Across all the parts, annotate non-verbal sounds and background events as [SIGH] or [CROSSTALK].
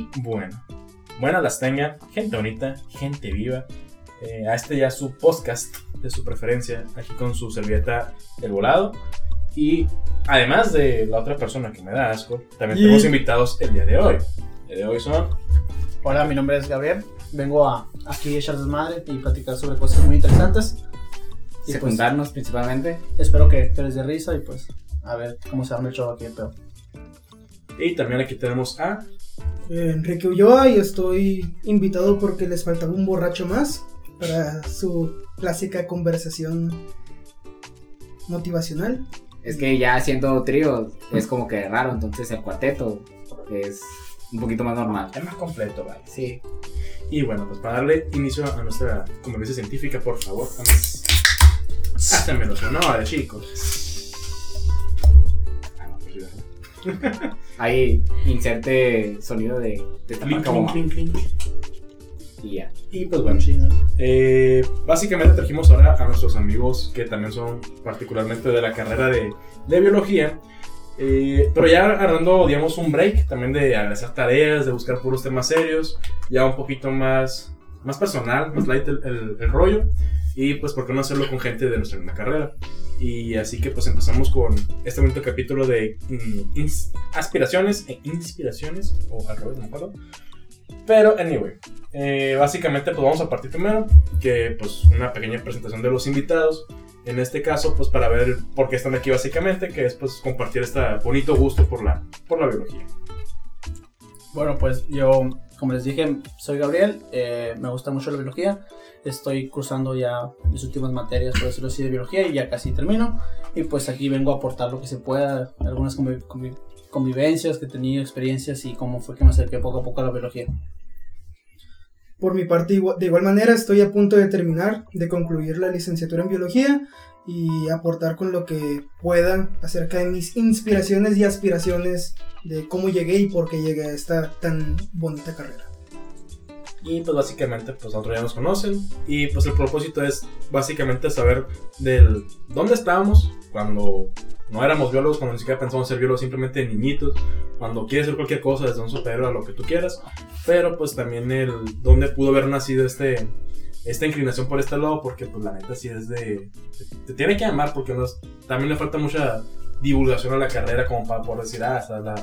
Y bueno, buenas las tengan, gente bonita, gente viva. Eh, a este ya su podcast de su preferencia, aquí con su servilleta El Volado. Y además de la otra persona que me da asco, también Y- tenemos invitados el día de hoy. El día de hoy son Hola, mi nombre es Gabriel. Vengo a aquí a echar desmadre y platicar sobre cosas muy interesantes. Y pues, secundarnos principalmente. espero que te les dé risa y pues a ver cómo se arma el show aquí el pedo. Y también aquí tenemos a Enrique Ulloa y estoy invitado porque les faltaba un borracho más para su clásica conversación motivacional. Es que ya haciendo trío es como que raro, entonces el cuarteto es un poquito más normal. el más completo, ¿vale? Sí. Y bueno, pues para darle inicio a nuestra convivencia científica, por favor, vamos. Hácenmelo sonora, chicos. [LAUGHS] Ahí inserte sonido de, de Clink, clink, clink. y ya. Y pues bueno, eh, básicamente trajimos ahora a nuestros amigos que también son particularmente de la carrera de, de biología. Eh, pero ya agarrando, digamos, un break también de hacer tareas, de buscar puros temas serios, ya un poquito más, más personal, más light el, el- el rollo. Y pues, ¿por qué no hacerlo con gente de nuestra misma carrera? Y así que pues empezamos con este bonito capítulo de mm, aspiraciones e inspiraciones, o al revés, no me acuerdo. Pero, anyway, eh, básicamente pues vamos a partir primero, que pues una pequeña presentación de los invitados. En este caso, pues para ver por qué están aquí básicamente, que es pues compartir este bonito gusto por la, por la biología. Bueno, pues yo, como les dije, soy Gabriel. eh, me gusta mucho la biología. Estoy cursando ya mis últimas materias, por decirlo así, de biología y ya casi termino. Y pues aquí vengo a aportar lo que se pueda, algunas convi- convi- convivencias que he tenido, experiencias y cómo fue que me acerqué poco a poco a la biología. Por mi parte, de igual manera, estoy a punto de terminar, de concluir la licenciatura en biología y aportar con lo que pueda acerca de mis inspiraciones y aspiraciones de cómo llegué y por qué llegué a esta tan bonita carrera. Y pues básicamente pues nosotros ya nos conocen. Y pues el propósito es básicamente saber del dónde estábamos cuando no éramos biólogos, cuando ni siquiera pensamos ser biólogos, simplemente niñitos, cuando quieres hacer cualquier cosa, desde un superhéroe a lo que tú quieras, pero pues también el dónde pudo haber nacido este esta inclinación por este lado, porque pues la neta sí es de... Te, te tiene que llamar porque no es- también le falta mucha divulgación a la carrera como para poder decir, ah, está la,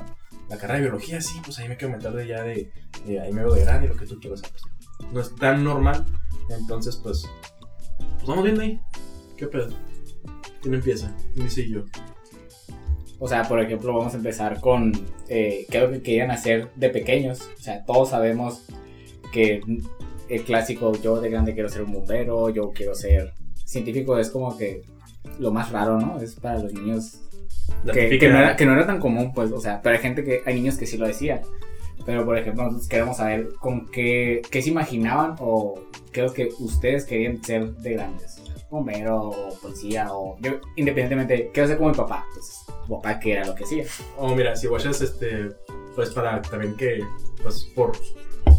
la carrera de biología, sí, pues ahí me quiero meter de ya de, ahí me veo de grande, lo que tú quieras, pues, no es tan normal, entonces pues, pues vamos viendo ahí, qué pedo, ¿quién empieza? ¿Quién dice yo? O sea, por ejemplo, vamos a empezar con eh, qué es lo que querían hacer de pequeños. O sea, todos sabemos que el clásico, yo de grande quiero ser un bombero, yo quiero ser científico, es como que lo más raro, ¿no? Es para los niños que, que no era, que no era tan común, pues, o sea, pero hay gente que, hay niños que sí lo decían. Pero, por ejemplo, nosotros queremos saber con qué, qué se imaginaban o qué es lo que ustedes querían ser de grandes. Bombero o policía o... Yo, independientemente, quiero ser como mi papá. Entonces, tu papá, ¿qué era lo que hacía? Oh, mira, si guachas, este, pues para también que, pues por,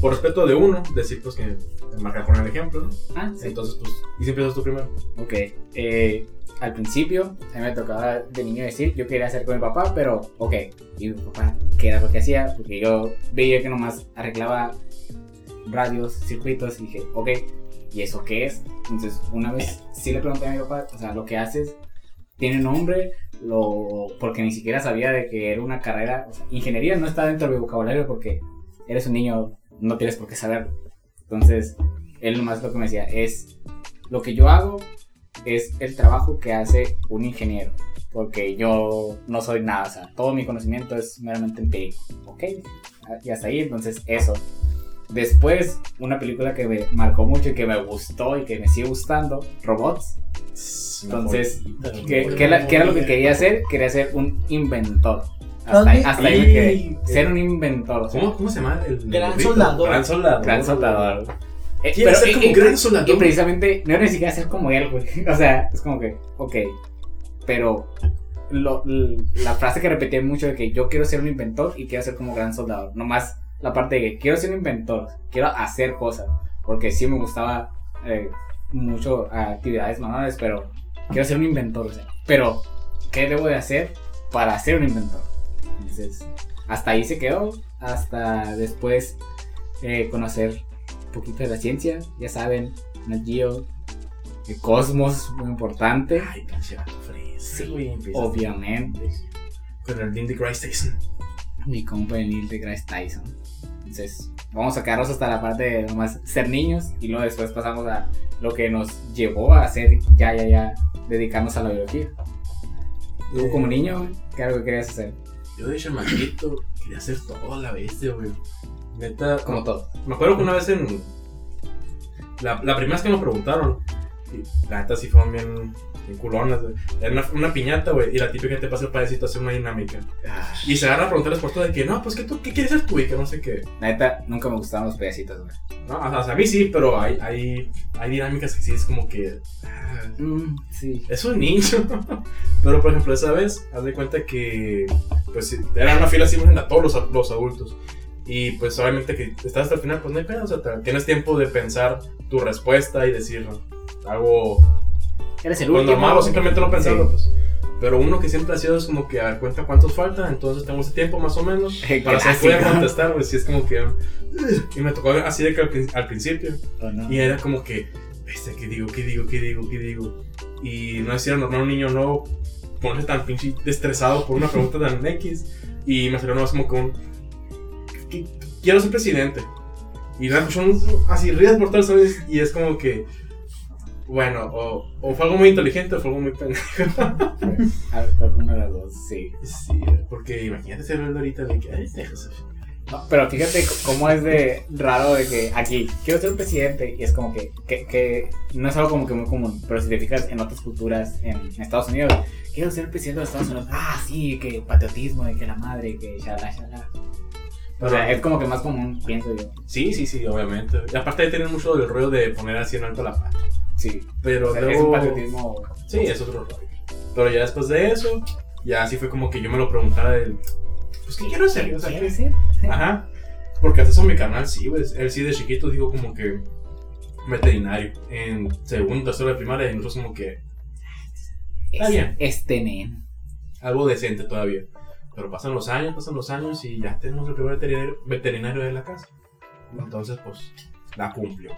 por respeto de uno, decir pues que marcar con el ejemplo, ¿no? Ah, sí. Entonces, pues, y si empiezas tú primero. Ok. eh, al principio, a mí me tocaba de niño decir, yo quería ser con mi papá, pero, ok. Y mi papá, ¿qué era lo que hacía? Porque yo veía que nomás arreglaba radios, circuitos, y dije, ok, ¿y eso qué es? Entonces, una vez sí le pregunté a mi papá, o sea, lo que haces tiene nombre, lo, porque ni siquiera sabía de que era una carrera, o sea, ingeniería no está dentro de mi vocabulario porque eres un niño, no tienes por qué saberlo. Entonces, él nomás lo que me decía es, lo que yo hago es el trabajo que hace un ingeniero, porque yo no soy nada, o sea, todo mi conocimiento es meramente empírico, ¿ok? Y hasta ahí, entonces eso. Después, una película que me marcó mucho y que me gustó y que me sigue gustando, Robots. Entonces, ¿Qué, qué era, qué era lo que quería hacer? Quería ser un inventor. Hasta ahí, hasta ahí me quedé. Ser un inventor. o sea, ¿Cómo, ¿Cómo se llama? El Gran soldador. Gran soldador. Gran soldador. Eh, Quiere ser como y- gran soldador. Y precisamente, no ni siquiera ser como él, güey. [LAUGHS] O sea, es como que, ok. Pero lo- la frase que repetí mucho de que yo quiero ser un inventor y quiero ser como gran soldador. Nomás la parte de que quiero ser un inventor, quiero hacer cosas. Porque sí me gustaba eh, mucho actividades manuales, pero quiero ser un inventor. O sea, pero, ¿qué debo de hacer para ser un inventor? Entonces, hasta ahí se quedó. hasta después eh, conocer poquito de la ciencia. Ya saben, Nat Geo, el cosmos, muy importante. Ay, pinche Sí, güey, Obviamente. Con el Neil deGrasse Tyson. Mi compa el Neil deGrasse Tyson. Entonces, vamos a quedarnos hasta la parte de nomás ser niños y luego después pasamos a lo que nos llevó a hacer ya, ya, ya, dedicarnos a la biología. Tú Eh, como niño, güey, ¿qué era lo que querías hacer? Yo de chamaquito quería hacer todo a la bestia, güey. Neta, Como todo. Me acuerdo que una vez en. La, la primera vez que me preguntaron, y la neta sí fueron bien, bien culonas, güey. Era una, una piñata, güey, y la típica te pasa el padecito a hacer una dinámica. Y se agarra a preguntarles por todo de que, no, pues que tú, ¿qué quieres ser tú? Y que no sé qué. La neta, nunca me gustaban los pedacitos, güey. No, o sea, a mí sí, pero hay, hay, hay dinámicas que sí es como que. ah, Mm, sí. es un niño. [LAUGHS] pero por ejemplo, esa vez, haz de cuenta que. Pues era una fila así a todos los, los adultos. Y pues obviamente que estás hasta el final, pues no hay pedo, o sea, tienes tiempo de pensar tu respuesta y decir algo Eres el pues, último. normal o simplemente no pensarlo, Sí. pues. Pero uno que siempre ha sido es como que a ver, cuenta cuántos faltan, entonces tengo ese tiempo más o menos [LAUGHS] para saber qué voy a Clásico. contestar, pues si es como que... Y me tocó así de que al, al principio, ¿O no? y era como que, este, ¿qué digo, qué digo, qué digo, qué digo? Y no es si era normal un niño no ponerse tan pinche estresado por una pregunta tan X, y me salió nomás como con, "Qu- quiero ser presidente. Y pues son así, rías por todas ¿sabes? Y es como que, bueno, o, o fue algo muy inteligente o fue algo muy pendejo. [LAUGHS] Al- Alguna de las dos, sí. Sí, porque imagínate ser el ahorita de que, ay, déjase. No, pero fíjate cómo es de raro de que aquí quiero ser presidente y es como que, que, que no es algo como que muy común, pero si te fijas en otras culturas en Estados Unidos, quiero ser presidente de Estados Unidos, ah, sí, que patriotismo y que la madre, que shala, O sea, es como que más común, pienso yo. Sí, sí, sí, obviamente. Y aparte de tener mucho del rollo de poner así en alto la paz. Sí, Pero o sea, es un patriotismo. Sí, es otro rollo. Pero ya después de eso, ya así fue como que yo me lo preguntaba del... Pues, ¿qué quiero hacer? O sea, ¿Quiero ¿qué- ser? Ajá. Porque hasta eso mi canal sí, güey. Él sí de chiquito dijo como que veterinario. En segundo, tercero de primaria y nosotros como que Está Es- bien. Este nen. algo decente todavía. Pero pasan los años, pasan los años y ya tenemos el primer veterinario, veterinario de la casa. Entonces, pues, la cumplió.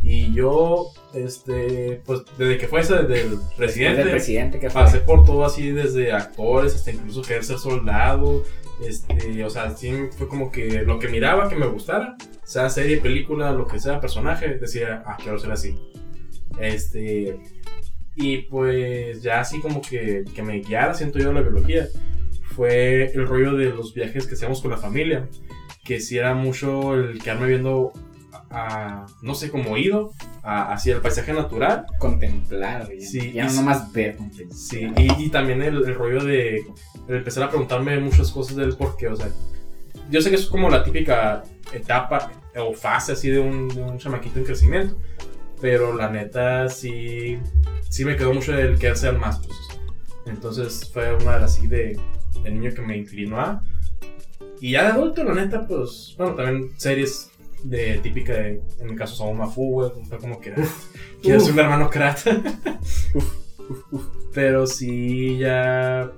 Y yo, este, pues, desde que fue ese del presidente, Del presidente que fue. pasé por todo así, desde actores hasta incluso querer ser soldado. Este, o sea, sí fue como que lo que miraba que me gustara, sea serie, película, lo que sea, personaje, decía, ah, quiero ser así. Este, y pues ya así como que, que me guiara, siento yo, la biología, fue el rollo de los viajes que hacíamos con la familia, que sí era mucho el quedarme viendo, a, no sé, como oído, a- hacia el paisaje natural Contemplar, güey. Sí, ya y no nomás ver, contemplar. Sí, y, y también el, el rollo de, de empezar a preguntarme muchas cosas del por qué, o sea, yo sé que es como la típica etapa o fase así de un, de un chamaquito en crecimiento, pero la neta sí, sí me quedó mucho el querer ser más, pues. Entonces fue una de las así de, de niño que me inclinó a. Y ya de adulto, la neta, pues, bueno, también series de típica de, en mi caso, Saúl Mafu, güey, fue como que, quiero ser un hermano crack. [LAUGHS] Pero sí, ya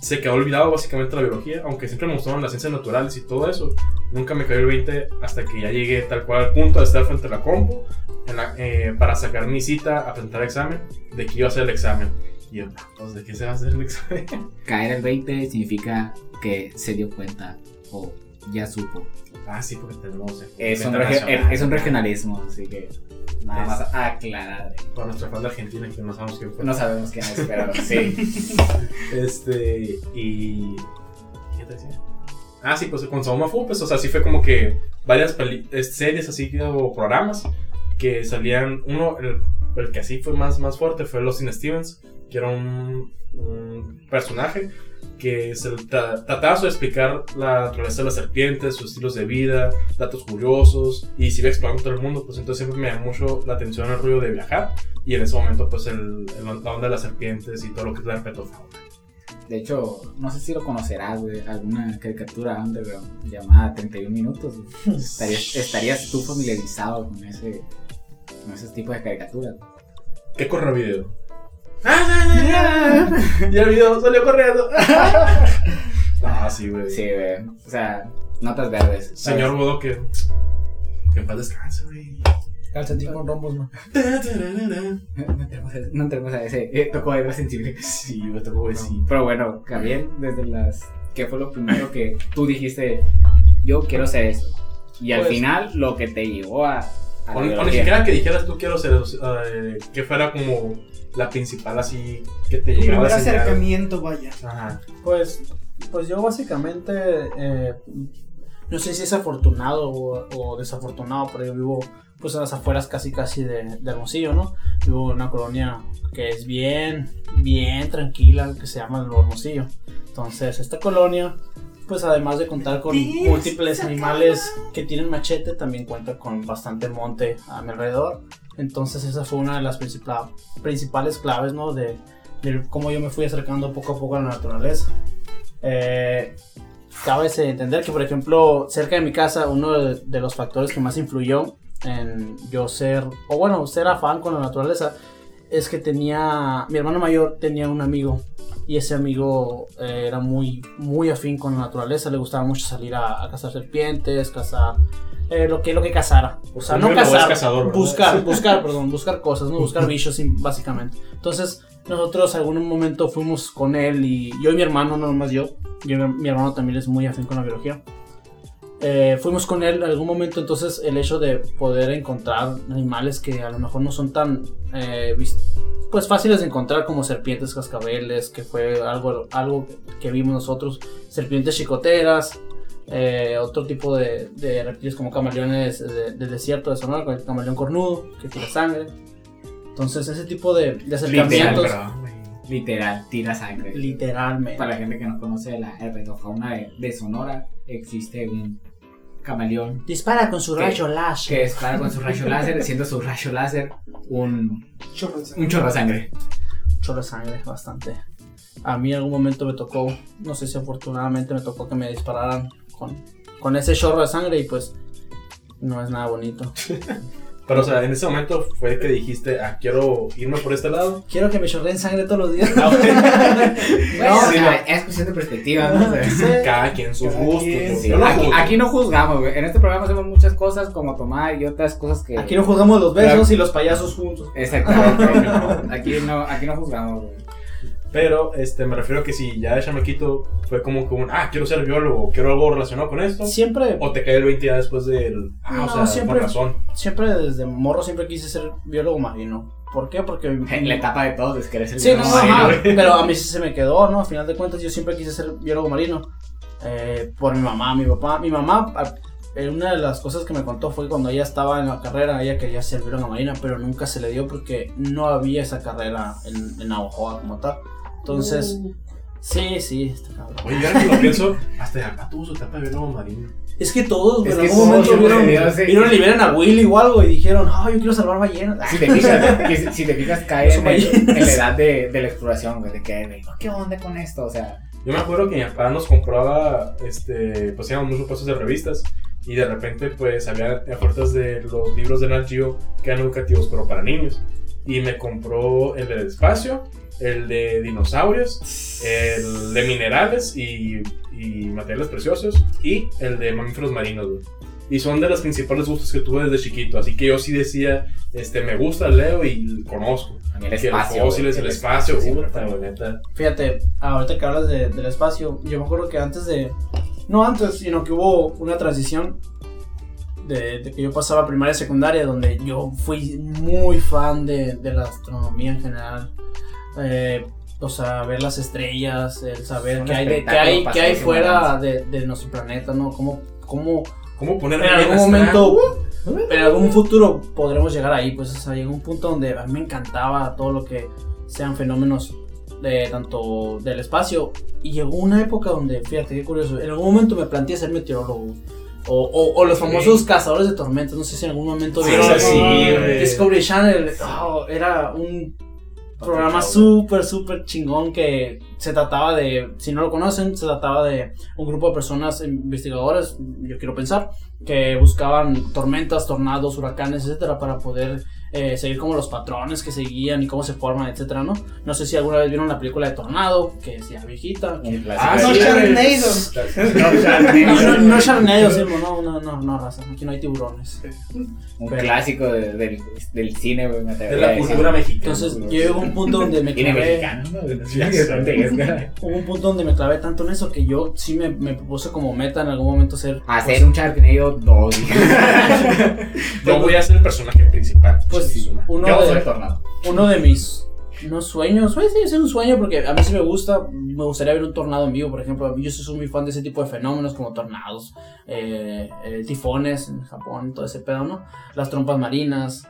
se quedó olvidado básicamente la biología, aunque siempre me gustaron las ciencias naturales y todo eso. Nunca me cayó el 20 hasta que ya llegué tal cual al punto de estar frente a la compu en la- eh, para sacar mi cita a presentar examen, de que iba a hacer el examen. Y yo, pues, ¿de qué se va a hacer el [LAUGHS] examen? Caer el 20 significa que se dio cuenta o ya supo. ah, sí, porque tenemos... Es un, es regionalismo, así que nada Es- más aclarar. Para nuestra fan de Argentina, que no sabemos quién fue. No sabemos quién es, pero [LAUGHS] sí. Este, y. ¿Qué te decía? Ah, sí, pues con Sauma Fu, pues, o sea, sí fue como que varias series así o programas que salían. Uno, el, el que así fue más, más fuerte fue Los Stevens, que era un, un personaje que se tra- trataba de explicar la naturaleza de las serpientes, sus estilos de vida, datos curiosos, y se iba explorando todo el mundo, pues entonces siempre me llamó mucho la atención el ruido de viajar, y en ese momento, pues el, el- la onda de las serpientes y todo lo que es la herpetofauna. De hecho, no sé si lo conocerás, güey. Alguna caricatura underground llamada 31 minutos. [LAUGHS] Estarías, estarías tú familiarizado con ese, con esos tipos de caricaturas. ¿Qué corre el video? [LAUGHS] y el video salió corriendo. [LAUGHS] Ah, sí, güey. Sí, güey. O sea, notas verdes. ¿sabes? Señor Bodo, que. Que en paz descanse, güey. Calcetín con rombos, no. [LAUGHS] No entremos a, no a ese. Eh, tocó algo sensible. Sí, me tocó decir. Pero bueno, Gabriel, desde las. ¿Qué fue lo primero que tú dijiste? Yo quiero ser eso. Y al Pues- final, lo que te llevó a. O, o ni siquiera que dijeras tú quiero ser eh, que fuera como la principal así que te llegaba primer acercamiento, vaya. Ajá. Pues, pues yo básicamente, eh, no sé si es afortunado o, o desafortunado, pero yo vivo pues a las afueras casi casi de, de Hermosillo, ¿no? Vivo en una colonia que es bien, bien tranquila, que se llama el Hermosillo. Entonces, esta colonia, pues además de contar con múltiples animales que tienen machete, también cuenta con bastante monte a mi alrededor. Entonces, esa fue una de las principal- principales claves, ¿no? De, de cómo yo me fui acercando poco a poco a la naturaleza. Eh, cabe de entender que, por ejemplo, cerca de mi casa, uno de, de los factores que más influyó en yo ser, o bueno, ser afán con la naturaleza, es que tenía, mi hermano mayor tenía un amigo y ese amigo eh, era muy, muy afín con la naturaleza, le gustaba mucho salir a, a cazar serpientes, cazar eh, lo que lo que cazara. O sea, no cazar, buscar, [LAUGHS] buscar, perdón, buscar cosas, no buscar [LAUGHS] bichos básicamente. Entonces, nosotros algún momento fuimos con él y yo y mi hermano, no nomás yo, yo mi hermano también es muy afín con la biología. Eh, fuimos con él en algún momento, entonces el hecho de poder encontrar animales que a lo mejor no son tan eh, pues fáciles de encontrar como serpientes cascabeles, que fue algo, algo que vimos nosotros, serpientes chicoteras, eh, otro tipo de, de reptiles como camaleones de- del desierto de Sonora, el camaleón cornudo, que tira sangre. Entonces ese tipo de, de Literal, acercamientos, literal, tira sangre. literalmente. Para la gente que no conoce la herpetofauna de, de Sonora, existe un camaleón Dispara con su ¿Qué? rayo láser. que dispara con su rayo láser, siendo su rayo láser un, Chorro de un sangre. chorro de sangre. chorro de sangre bastante. A mí en algún momento me tocó, no sé si afortunadamente me tocó que me dispararan con, con ese chorro de sangre y pues no es nada bonito. [LAUGHS] Pero, o sea, en ese momento fue que dijiste, ah, quiero irme por este lado. Quiero que me chorreen sangre todos los días. Ah, ok. [LAUGHS] Bueno, sí, no. es cuestión de perspectiva, ¿no? Cada quien sus Cada gustos. quien, ¿no? sí, Yo no aquí, no juzgamos, güey. En este programa hacemos muchas cosas como tomar y otras cosas que. Aquí no jugamos los besos Claro. y los payasos juntos. Exactamente. [LAUGHS] no. Aquí no, aquí no juzgamos, güey. Pero este, me refiero a que si ya de chamaquito fue como que un, ah, quiero ser biólogo, quiero algo relacionado con esto. Siempre, O te cae el 20 ya después del, ah, o No, sea, siempre- por razón. siempre desde morro siempre quise ser biólogo marino. ¿Por qué? Porque [LAUGHS] La etapa de todos es querer ser Sí, no, biólogo ajá, marino, pero a mí sí se me quedó, ¿no? A final de cuentas yo siempre quise ser biólogo marino. eh, por mi mamá, mi papá. Mi mamá, eh, una de las cosas que me contó fue que cuando ella estaba en la carrera, ella quería ser bióloga marina, pero nunca se le dio porque no había esa carrera en, en Navajoa como tal. Entonces, sí, sí, está cabrón. Oye, yo ahora que lo pienso, hasta acá tuvo su etapa de biólogo marino. Es que todos, Es en que algún momento vieron, vieron Liberen a Willy o algo y dijeron, ah, yo quiero salvar ballenas. Si te fijas, [LAUGHS] si, si te fijas cae en, el- en la edad de, de la exploración, güey, de que, güey, ¿qué onda con esto? O sea, Yo me acuerdo que mi papá nos compraba, este, pues íbamos muchos puestos de revistas y de repente pues había ofertas de los libros de Nat Geo que eran educativos pero para niños. Y me compró el del espacio, el de dinosaurios, el de minerales y, y materiales preciosos y el de mamíferos marinos, güey. Y son de los principales gustos que tuve desde chiquito, así que yo sí decía, este, me gusta, leo y conozco. a mí el Que espacio. los fósiles, güey, el espacio, siempre puta. Fíjate, ahorita que hablas de- del espacio, yo me acuerdo que antes de. No antes, sino que hubo una transición de, de que yo pasaba primaria y secundaria, donde yo fui muy fan de, de la astronomía en general. Eh, o sea, ver las estrellas, el saber qué hay, de, qué hay, qué hay fuera de, de nuestro planeta, ¿no? Cómo, cómo ¿Cómo poner en algún momento, en algún futuro podremos llegar ahí, pues, o sea, llegó un punto donde a mí me encantaba todo lo que sean fenómenos de tanto del espacio y llegó una época donde, fíjate qué curioso, en algún momento me planteé ser meteorólogo o, o, o los famosos cazadores de tormentas, no sé si en algún momento Sí, vieron sí. Discovery Channel, oh, era un programa súper, súper chingón que se trataba de, si no lo conocen, se trataba de un grupo de personas investigadoras, yo quiero pensar, que buscaban tormentas, tornados, huracanes, etcétera, para poder eh, seguir como los patrones que seguían y cómo se forman, etcétera, ¿no? No sé si alguna vez vieron la película de Tornado, que es ya viejita. que- Un clásico. Ah, No, Sharknado. No, No, no, no Sharknado, sí, no, no, no, no, raza. Aquí no hay tiburones. Un Pero- clásico de- del, del cine, güey, me De la cultura mexicana. Entonces, yo llego a un punto donde me Cine clavé. ¿no? Hubo un punto donde me clavé tanto en eso que yo sí me, me propuse como meta en algún momento ser. Hacer pues, un Sharknado 2. [LAUGHS] Yo voy a ser el personaje principal. Pues, Suma. uno de, Tornado. uno de mis no sueños, pues sí, es un sueño porque a mí sí me gusta, me gustaría ver un tornado en vivo, por ejemplo, a mí yo soy muy fan de ese tipo de fenómenos como tornados, eh, eh, tifones en Japón, todo ese pedo, ¿no? Las trompas marinas.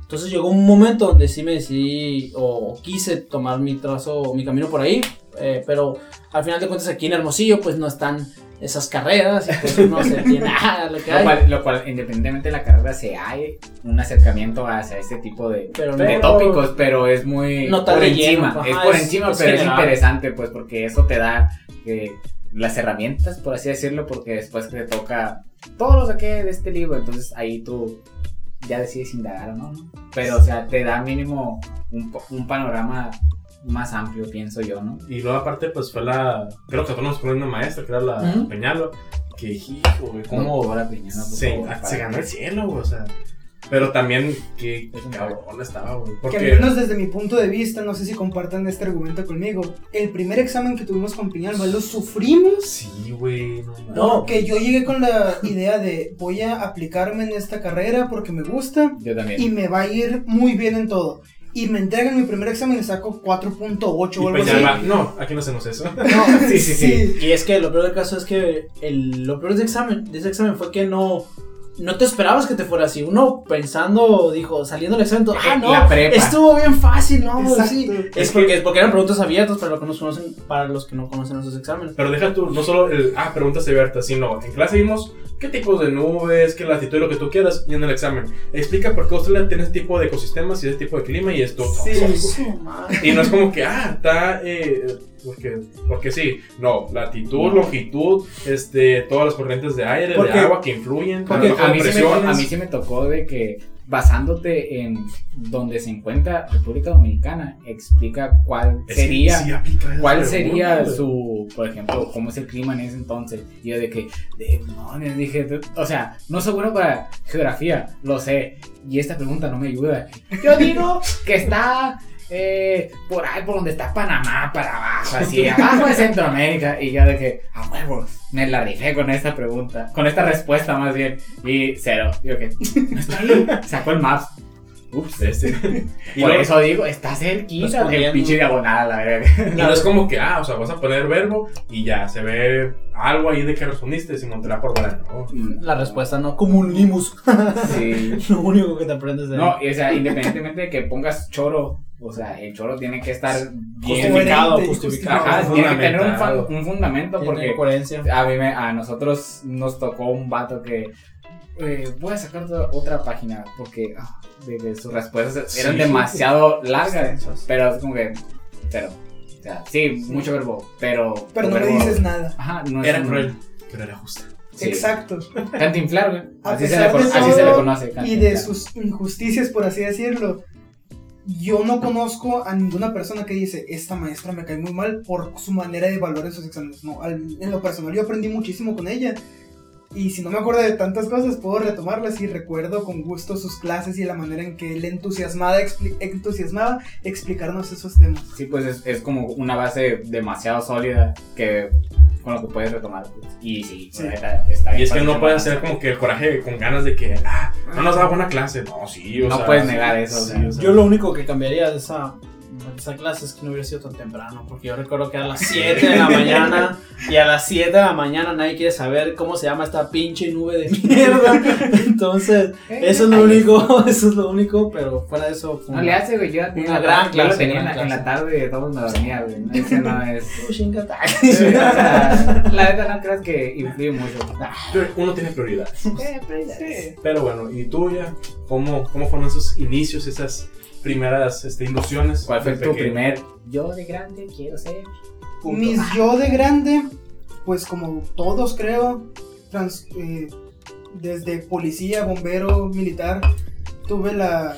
Entonces llegó un momento donde sí me decidí o quise tomar mi trazo, mi camino por ahí, eh, pero al final de cuentas aquí en Hermosillo pues no están esas carreras y pues uno se tiene a [LAUGHS] lo que Lo cual, lo cual, independientemente de la carrera, se hay un acercamiento hacia este tipo de, Pero de tópicos, pero es muy No por lleno, encima. ajá, es por es- encima, pero es interesante, pues, porque eso te da eh, las herramientas, por así decirlo, porque después te toca todo lo saqué de este libro, entonces ahí tú ya decides indagar o no, ¿no? Pero, o sea, te da mínimo un, un panorama más amplio, pienso yo, ¿no? Y luego aparte pues fue la, creo que nos con una maestra que era la Ujú. Peñalo, que hijo, güey, cómo Doctora Piñana, por se, favor, se ganó el cielo, güey, o sea. Pero también, un cabrón estaba, güey. Que al Porque, menos desde mi punto de vista, no sé si compartan este argumento conmigo. El primer examen que tuvimos con Piñalba lo sufrimos sí, güey, no. No, que yo llegué con la idea de voy a aplicarme en esta carrera porque me gusta Yo también. y me va a ir muy bien en todo. Y me entregan mi primer examen y saco 4.8 o algo pues así. ya va- no, aquí no hacemos eso. [LAUGHS] No, [LAUGHS] Sí, sí, sí. Y es que lo peor del caso es que el, lo peor de ese examen, de ese examen fue que no, no te esperabas que te fuera así. Uno pensando, dijo, saliendo del examen, todo, ah, no, La prepa. estuvo bien fácil, no, Exacto. sí. Es Es porque, es porque eran preguntas abiertas para los que no conocen, para los que no conocen esos exámenes. Pero deja tú, no solo el, ah, preguntas abiertas, sino en clase vimos qué tipos de nubes, qué latitud, lo que tú quieras, y en el examen. Explica por qué Australia tiene ese tipo de ecosistemas y ese tipo de clima y esto. Sí. Madre. [LAUGHS] Y no es como que, ah, está, eh, porque, porque sí. No, latitud, longitud, este, todas las corrientes de aire, Porque- de agua que influyen, Porque a mí, sí me, a mí sí me tocó de que basándote en donde se encuentra República Dominicana, explica cuál sería, sí cuál sería su, por ejemplo, cómo es el clima en ese entonces. Y yo de que, demonios, dije, de- o sea, no soy bueno para geografía, lo sé, y esta pregunta no me ayuda. Yo digo que está eh, por ahí, por donde está Panamá, para abajo, así, abajo de Centroamérica. Y yo de que, a huevo, me la rifé con esta pregunta, con esta respuesta más bien. Y cero, digo que, no está ahí, sacó el maps. Ups, Este. y, por luego- eso digo, está cerquita, el Respondiendo. pinche diagonal, la verga. y no es como que, ah, o sea, vas a poner verbo y ya se ve algo ahí de que respondiste, sin te la por volar. No. La respuesta no, como un limus. Sí. [LAUGHS] lo único que te aprendes de No, y, o sea, independientemente de que pongas choro, o sea, el choro tiene que estar bien justificado, justificado. Ajá, tiene que tener un, fundamentado. fan- un fundamento porque coherencia. a, mí me- a nosotros nos tocó un vato que eh, voy a sacar otra, página porque ah, de, de sus respuestas eran Sí. demasiado largas, pero es como que, pero, o sea, sí, mucho verbo, pero... Pero no verbo- dices nada. Ajá, no es Era un- cruel, pero era justa. sí. Exacto. Cantinflar, güey. Así, se le, así se le conoce. Y de sus injusticias, por así decirlo. Yo no conozco a ninguna persona que dice, esta maestra me cae muy mal por su manera de en sus exámenes. No, en lo personal yo aprendí muchísimo con ella. Y si no me acuerdo de tantas cosas, puedo retomarlas y recuerdo con gusto sus clases y la manera en que le entusiasmaba, expli- entusiasmaba explicarnos esos temas. Sí, pues es, es como una base demasiado sólida que con lo que puedes retomar. pues. Y sí, Sí. está Y es que no de ser como que el coraje con ganas de que, ah, no nos da buena clase. No, sí, o No sea, puedes sí, negar eso, sí, sea. o sea. Yo lo único que cambiaría de esa, esa clase es que no hubiera sido tan temprano, porque yo recuerdo que a las 7 de la mañana y a las 7 de la mañana nadie quiere saber cómo se llama esta pinche nube de mierda. Entonces, eso es lo único, [LAUGHS] eso es lo único, pero fuera de eso fue No le hace, güey. Yo, Una gran yo lo clase, tenía en la, en la tarde, todos me dormía, güey. No, Ese no es. [LAUGHS] Oh, [LAUGHS] la neta no creas que influye mucho. Uno tiene prioridad. Eh, prioridades. Pero bueno, ¿y tú ya? ¿Cómo, cómo fueron esos inicios, esas primeras este, ilusiones? ¿Cuál fue tu pequeño? primer? Yo de grande quiero ser. Punto. Mis yo de grande, pues como todos creo, trans- eh, desde policía, bombero, militar, tuve la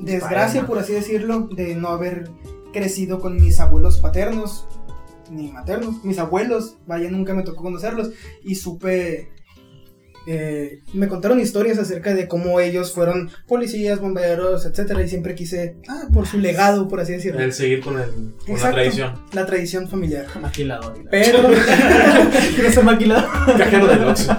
desgracia, por así decirlo, de no haber crecido con mis abuelos paternos ni maternos. Mis abuelos, vaya, nunca me tocó conocerlos y supe eh, me contaron historias acerca de cómo ellos fueron policías, bomberos, etcétera, y siempre quise, ah, por su legado, por así decirlo. El seguir con, el, con la tradición. La tradición familiar. [LAUGHS] Maquilador. Pero, [LAUGHS] ¿Quieres ser maquilador? Cajero del Oxxo.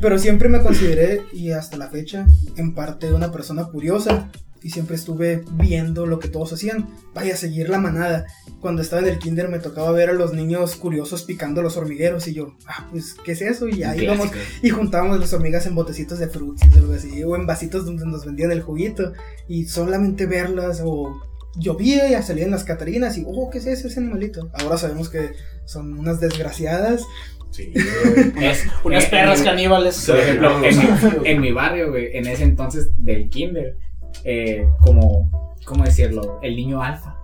pero siempre me consideré, y hasta la fecha, en parte una persona curiosa. Y siempre estuve viendo lo que todos hacían. Vaya a seguir la manada. Cuando estaba en el kinder me tocaba ver a los niños curiosos picando los hormigueros. Y yo, ah, pues, ¿qué es eso? Y ahí íbamos y juntábamos las hormigas en botecitos de frutas o algo así, o en vasitos donde nos vendían el juguito, y solamente verlas, o llovía y salían las catarinas, y oh, ¿qué es eso, ese animalito? Ahora sabemos que son unas desgraciadas. Sí, [LAUGHS] Unas eh, perras caníbales. Por ejemplo, en mi barrio, güey, en ese entonces del kinder, eh, como, ¿cómo decirlo? El niño alfa.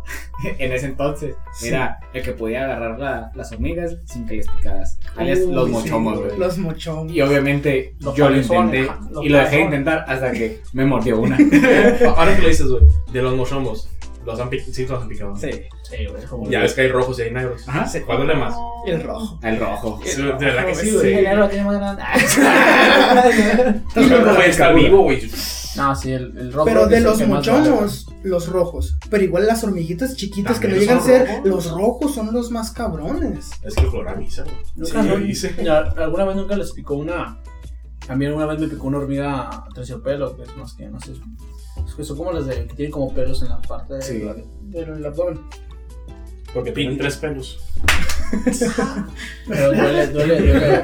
[LAUGHS] en ese entonces Sí. era el que podía agarrar la- las hormigas sin que les picaras. Alias Uy, los sí, mochomos, güey. Los mochomos. Y obviamente Los yo lo intenté y lo dejé de intentar hasta que me mordió una. [LAUGHS] [LAUGHS] Ahora que lo dices, güey, de los mochomos, los han sí los han picado. Sí, Sí, güey. Ya ves que hay rojos y hay negros. Ajá. Sí. ¿Cuál duele más? el rojo. El rojo. Sí, de verdad que sí, Sí, güey. el negro tiene más grande. Luego, güey, está vivo, güey. No, sí, el, el rojo. Pero de los mochomos, los rojos. Pero igual las hormiguitas chiquitas que no ¿También llegan a ser, rojos? los rojos son los más cabrones. Es que. Nunca Sí, alguna vez nunca les picó una. A mí alguna vez me picó una hormiga terciopelo, que es más que, no sé. Es que son como las de que tienen como pelos en la parte de- Sí. del, del abdomen. Porque tienen tres pelos. Pero duele, duele, duele.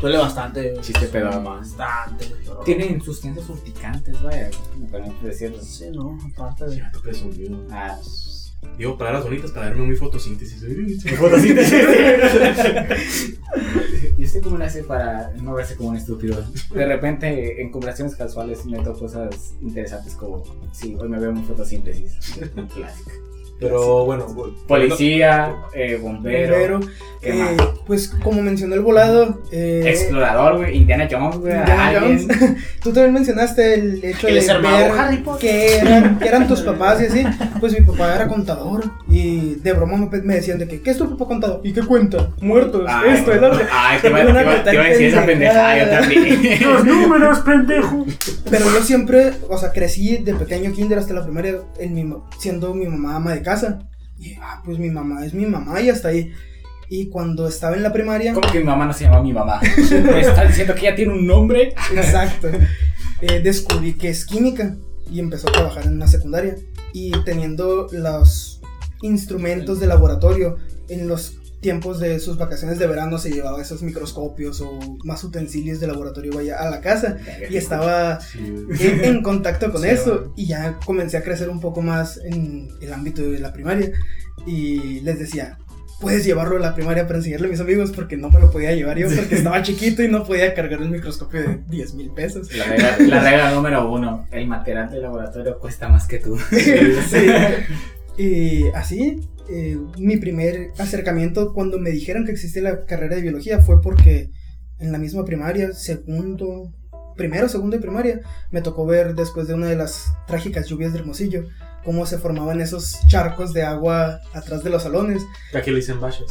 duele bastante. güey. Chiste pedorro. Bastante. pero- Tienen sustancias urticantes, vaya. Me podemos decirlo. Sí, no, aparte de. Ya, tú presumido. Ah, Digo, palabras bonitas para darme mi fotosíntesis. [LAUGHS] ¿Y usted cómo le hace para no verse como un estúpido? De repente, en conversaciones casuales, meto cosas interesantes como, sí, hoy me veo en fotosíntesis. [LAUGHS] Clásica. Pero bueno, Policía, eh, bombero, Bombero. ¿qué Eh, más? pues como mencionó el volado, eh, explorador, güey, Indiana Jones, güey, Indiana alguien. Jones. [LAUGHS] Tú también mencionaste el hecho de ver Harry Potter. que eran, que eran tus papás y así. Pues mi papá era contador y de broma me, me decían de que, ¿qué es tu papá contador? ¿Y qué cuenta? Muertos, Ay, esto, el otro. Ay, te iba, a decir esa pendejada, yo también. [LAUGHS] números, pendejo! Pero yo siempre, o sea, crecí de pequeño kinder hasta la primaria en mi, siendo mi mamá ama de casa. Y ah, pues mi mamá es mi mamá y hasta ahí. Y cuando estaba en la primaria, ¿Cómo que mi mamá no se llama mi mamá? [LAUGHS] ¿Me estás diciendo que ella tiene un nombre? exacto, eh, descubrí que es química y empezó a trabajar en una secundaria. Y teniendo los instrumentos de laboratorio. En los tiempos de sus vacaciones de verano se llevaba esos microscopios o más utensilios de laboratorio vaya a la casa. Y estaba en, en contacto con Sí, eso. bueno. y ya comencé a crecer un poco más en el ámbito de la primaria. Y les decía puedes llevarlo a la primaria para enseñarle a mis amigos porque no me lo podía llevar yo porque estaba chiquito y no podía cargar el microscopio de 10 mil pesos. La regla, la regla número uno, el material de laboratorio cuesta más que tú. [LAUGHS] Sí. Y así, eh, mi primer acercamiento cuando me dijeron que existía la carrera de biología fue porque en la misma primaria, segundo, primero, segundo de primaria, me tocó ver después de una de las trágicas lluvias de Hermosillo cómo se formaban esos charcos de agua atrás de los salones. Aquí le dicen baches.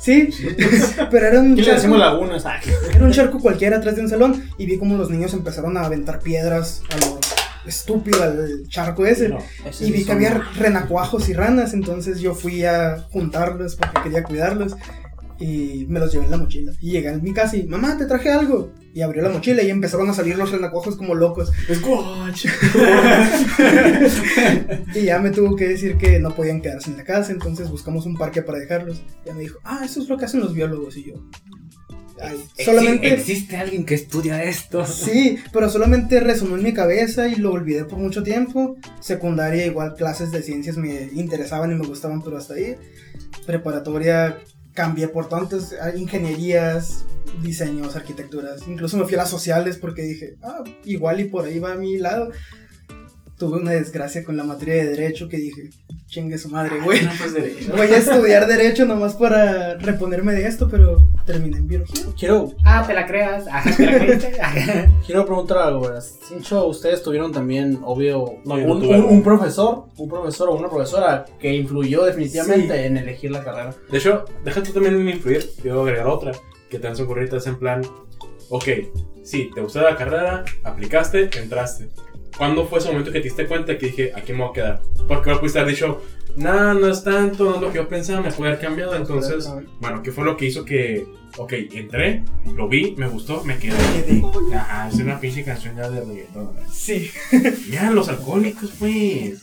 Sí, [LAUGHS] pero era un Aquí le decimos charco, lagunas. ah, era un charco cualquiera atrás de un salón y vi cómo los niños empezaron a aventar piedras a lo estúpido al charco ese. No. ese Y vi que había renacuajos y ranas, entonces yo fui a juntarlos porque quería cuidarlos y me los llevé en la mochila. Y llegué a mi casa y, mamá, te traje algo. Y abrió la mochila y empezaron a salir los renacuajos como locos. Squatch. [LAUGHS] Y ya me tuvo que decir que no podían quedarse en la casa, entonces buscamos un parque para dejarlos. Ya me dijo, ah, eso es lo que hacen los biólogos. Y yo, ay, solamente... ¿Existe alguien que estudia esto? Sí, pero solamente resonó en mi cabeza y lo olvidé por mucho tiempo. Secundaria, igual clases de ciencias me interesaban y me gustaban, pero hasta ahí. Preparatoria, cambié por tantas ingenierías, diseños, arquitecturas. Incluso me fui a las sociales porque dije, ah, igual y por ahí va a mi lado. Tuve una desgracia con la materia de derecho que dije, chingue su madre, güey. No, pues derecho. Voy a estudiar derecho nomás para reponerme de esto, pero terminé en biología. Quiero, Ah, te la creas. Ah, te la [LAUGHS] quiero preguntar algo, güey. Sincho, ustedes tuvieron también, obvio, No, yo no un, tuve un- profesor, un profesor o una profesora que influyó definitivamente en elegir la carrera. De hecho, deja tú también influir. Quiero agregar otra que te ocurrir, es en plan, ok, sí, te gustó la carrera, aplicaste, entraste. ¿Cuándo fue ese momento que te diste cuenta que dije, aquí me voy a quedar? Porque ahora pudiste haber dicho, no, no es tanto, no es lo que yo pensaba, me puede haber cambiado. Entonces, bueno, ¿qué fue lo que hizo que, ok, entré, lo vi, me gustó, me quedé? Quedé. Ajá, es una pinche canción ya de reggaetón. Sí. [LAUGHS] Ya, los alcohólicos, pues.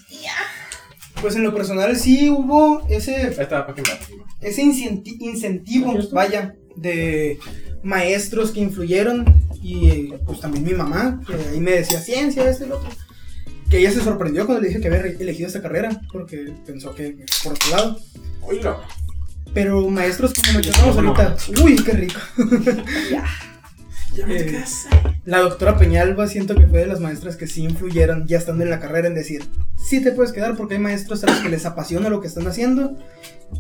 Pues en lo personal sí hubo ese Ahí está, para que me ese incenti- incentivo, vaya, de maestros que influyeron y pues también mi mamá, que ahí me decía ciencia, esto y lo otro. Que ella se sorprendió cuando le dije que había elegido esta carrera, porque pensó que por otro lado. Oiga. Pero maestros como mencionamos ahorita, uy, qué rico. Ya me Eh. La doctora Peñalba siento que fue de las maestras que sí influyeron ya estando en la carrera en decir, sí te puedes quedar porque hay maestros a los que les apasiona lo que están haciendo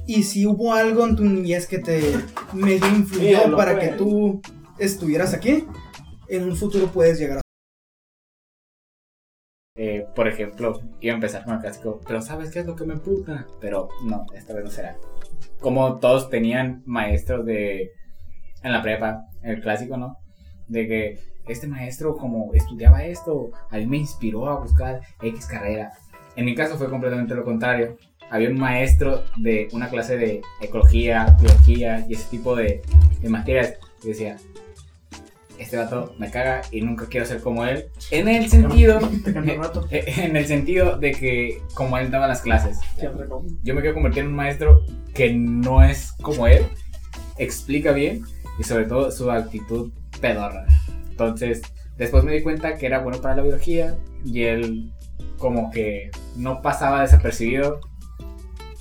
y si hubo algo en tu niñez que te medio influyó para que tú estuvieras aquí, en un futuro puedes llegar a... Eh, por ejemplo, iba a empezar con el clásico, pero ¿sabes qué es lo que me puta? Pero no, esta vez no será. Como todos tenían maestros de en la prepa, el clásico, ¿no? De que este maestro como estudiaba esto, a mí me inspiró a buscar X carrera. En mi caso fue completamente lo contrario. Había un maestro de una clase de ecología, biología y ese tipo de, de materias que decía, este vato me caga y nunca quiero ser como él. En el sentido [LAUGHS] Te cambio [LAUGHS] En el sentido de que, como él daba las clases, yo me quiero convertir en un maestro que no es como él, explica bien y sobre todo su actitud pedorra. Entonces, después me di cuenta que era bueno para la biología y él como que no pasaba desapercibido,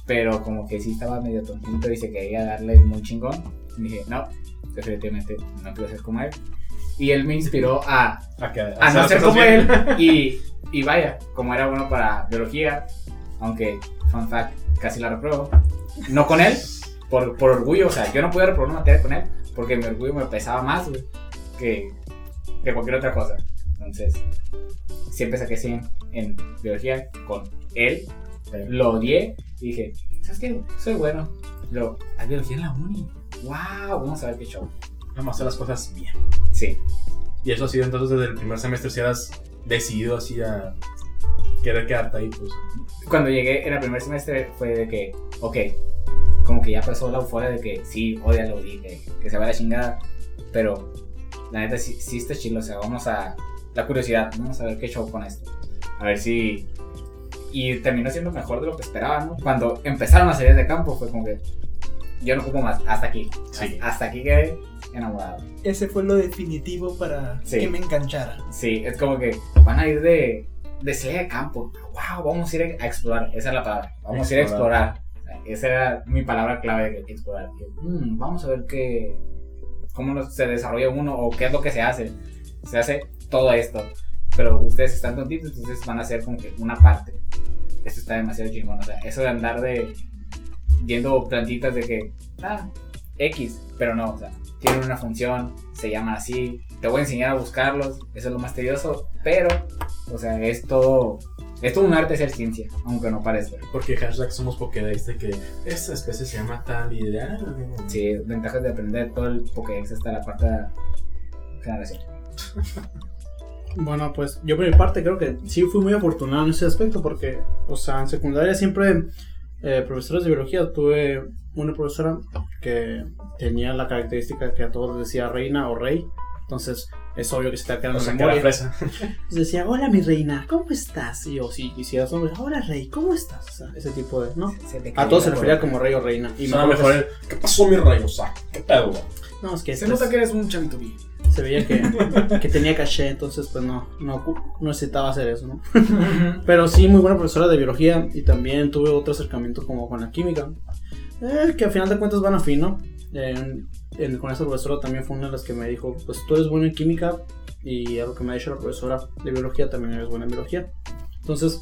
pero como que sí estaba medio tontito y se quería darle muy chingón. Y dije, no, definitivamente no quiero ser como él. Y él me inspiró a A, que, a no ser como él. [LAUGHS] Y, y vaya, como era bueno para biología, aunque, fun fact, casi la repruebo. No con él, por, por orgullo, o sea, yo no pude reprobar una materia con él, porque mi orgullo me pesaba más, que, que cualquier otra cosa. Entonces, siempre saqué 100 en biología con él, lo odié y dije, ¿sabes qué? Soy bueno. Luego, hay biología en la uni. ¡Wow! Vamos a ver qué show. Vamos a hacer las cosas bien. Sí, Y eso ha sido entonces desde el primer semestre, si eras decidido así a querer quedarte ahí, pues. cuando llegué en el primer semestre fue de que, ok, como que ya pasó la euforia de que sí, odialo y que, que se va a la chingada, pero la neta sí, sí está chido, o sea, vamos a, la curiosidad, vamos a ver qué show con esto, a ver si, y terminó siendo mejor de lo que esperaba, ¿no? Cuando empezaron las series de campo fue como que, yo no ocupo más, hasta aquí, Sí. hasta aquí quedé enamorado. Ese fue lo definitivo para Sí. que me enganchara. Sí, es como que van a ir de, de serie de campo. Wow, vamos a ir a explorar. Esa es la palabra. Vamos a ir a explorar. Esa era mi palabra clave de explorar. Que, mm, vamos a ver qué, cómo se desarrolla uno o qué es lo que se hace. Se hace todo esto. Pero ustedes están tontitos, entonces van a hacer como que una parte. Eso está demasiado chingón. O sea, eso de andar de viendo plantitas de que, ah, X, pero no, o sea, tienen una función, se llaman así, te voy a enseñar a buscarlos, eso es lo más tedioso, pero, o sea, es todo, es todo un arte ser ciencia, aunque no parezca. Porque hashtag somos Pokédex de que esta especie se llama tal y de. ah, Sí, ventajas de aprender todo el Pokédex hasta la cuarta generación. [LAUGHS] Bueno, pues yo por mi parte creo que sí fui muy afortunado en ese aspecto porque, o sea, en secundaria siempre eh, profesores de biología tuve una profesora que tenía la característica que a todos les decía reina o rey, entonces es obvio que se te queda O en la [LAUGHS] decía, hola mi reina, ¿cómo estás? Y yo, si quisieras hombre, hola rey, ¿cómo estás? O sea, ese tipo de, ¿no? Se A todos se refería como rey o reina. Y Suena mejor el. ¿Qué pasó, mi rey? O sea, ¿qué pedo? No, es que Se pues, nota que eres un chantubi. Se veía que, [LAUGHS] que tenía caché, entonces pues no, no, no necesitaba hacer eso, ¿no? [LAUGHS] Pero sí, muy buena profesora de biología y también tuve otro acercamiento como con la química, eh, que al final de cuentas van a fin, ¿no? En- con esa profesora también fue una de las que me dijo, pues tú eres bueno en química y a lo que me ha dicho la profesora de biología también eres buena en biología. Entonces,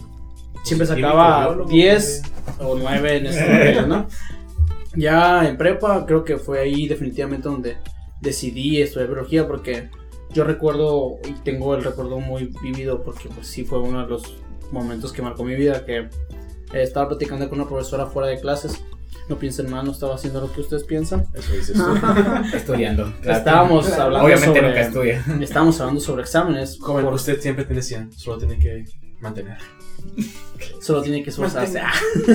siempre Químico, sacaba biólogo, 10 o 9 en materias, [LAUGHS] ¿no? Ya en prepa creo que fue ahí definitivamente donde decidí estudiar biología porque yo recuerdo y tengo el recuerdo muy vivido porque pues sí fue uno de los momentos que marcó mi vida que eh, estaba platicando con una profesora fuera de clases. No piensen mal, no estaba haciendo lo que ustedes piensan. Eso dices tú. [LAUGHS] Estudiando. claro. Estábamos hablando Obviamente sobre nunca estudia. [LAUGHS] estábamos hablando sobre exámenes. Joven, por- usted siempre tiene 100, solo tiene que mantener. Solo tiene que esforzarse.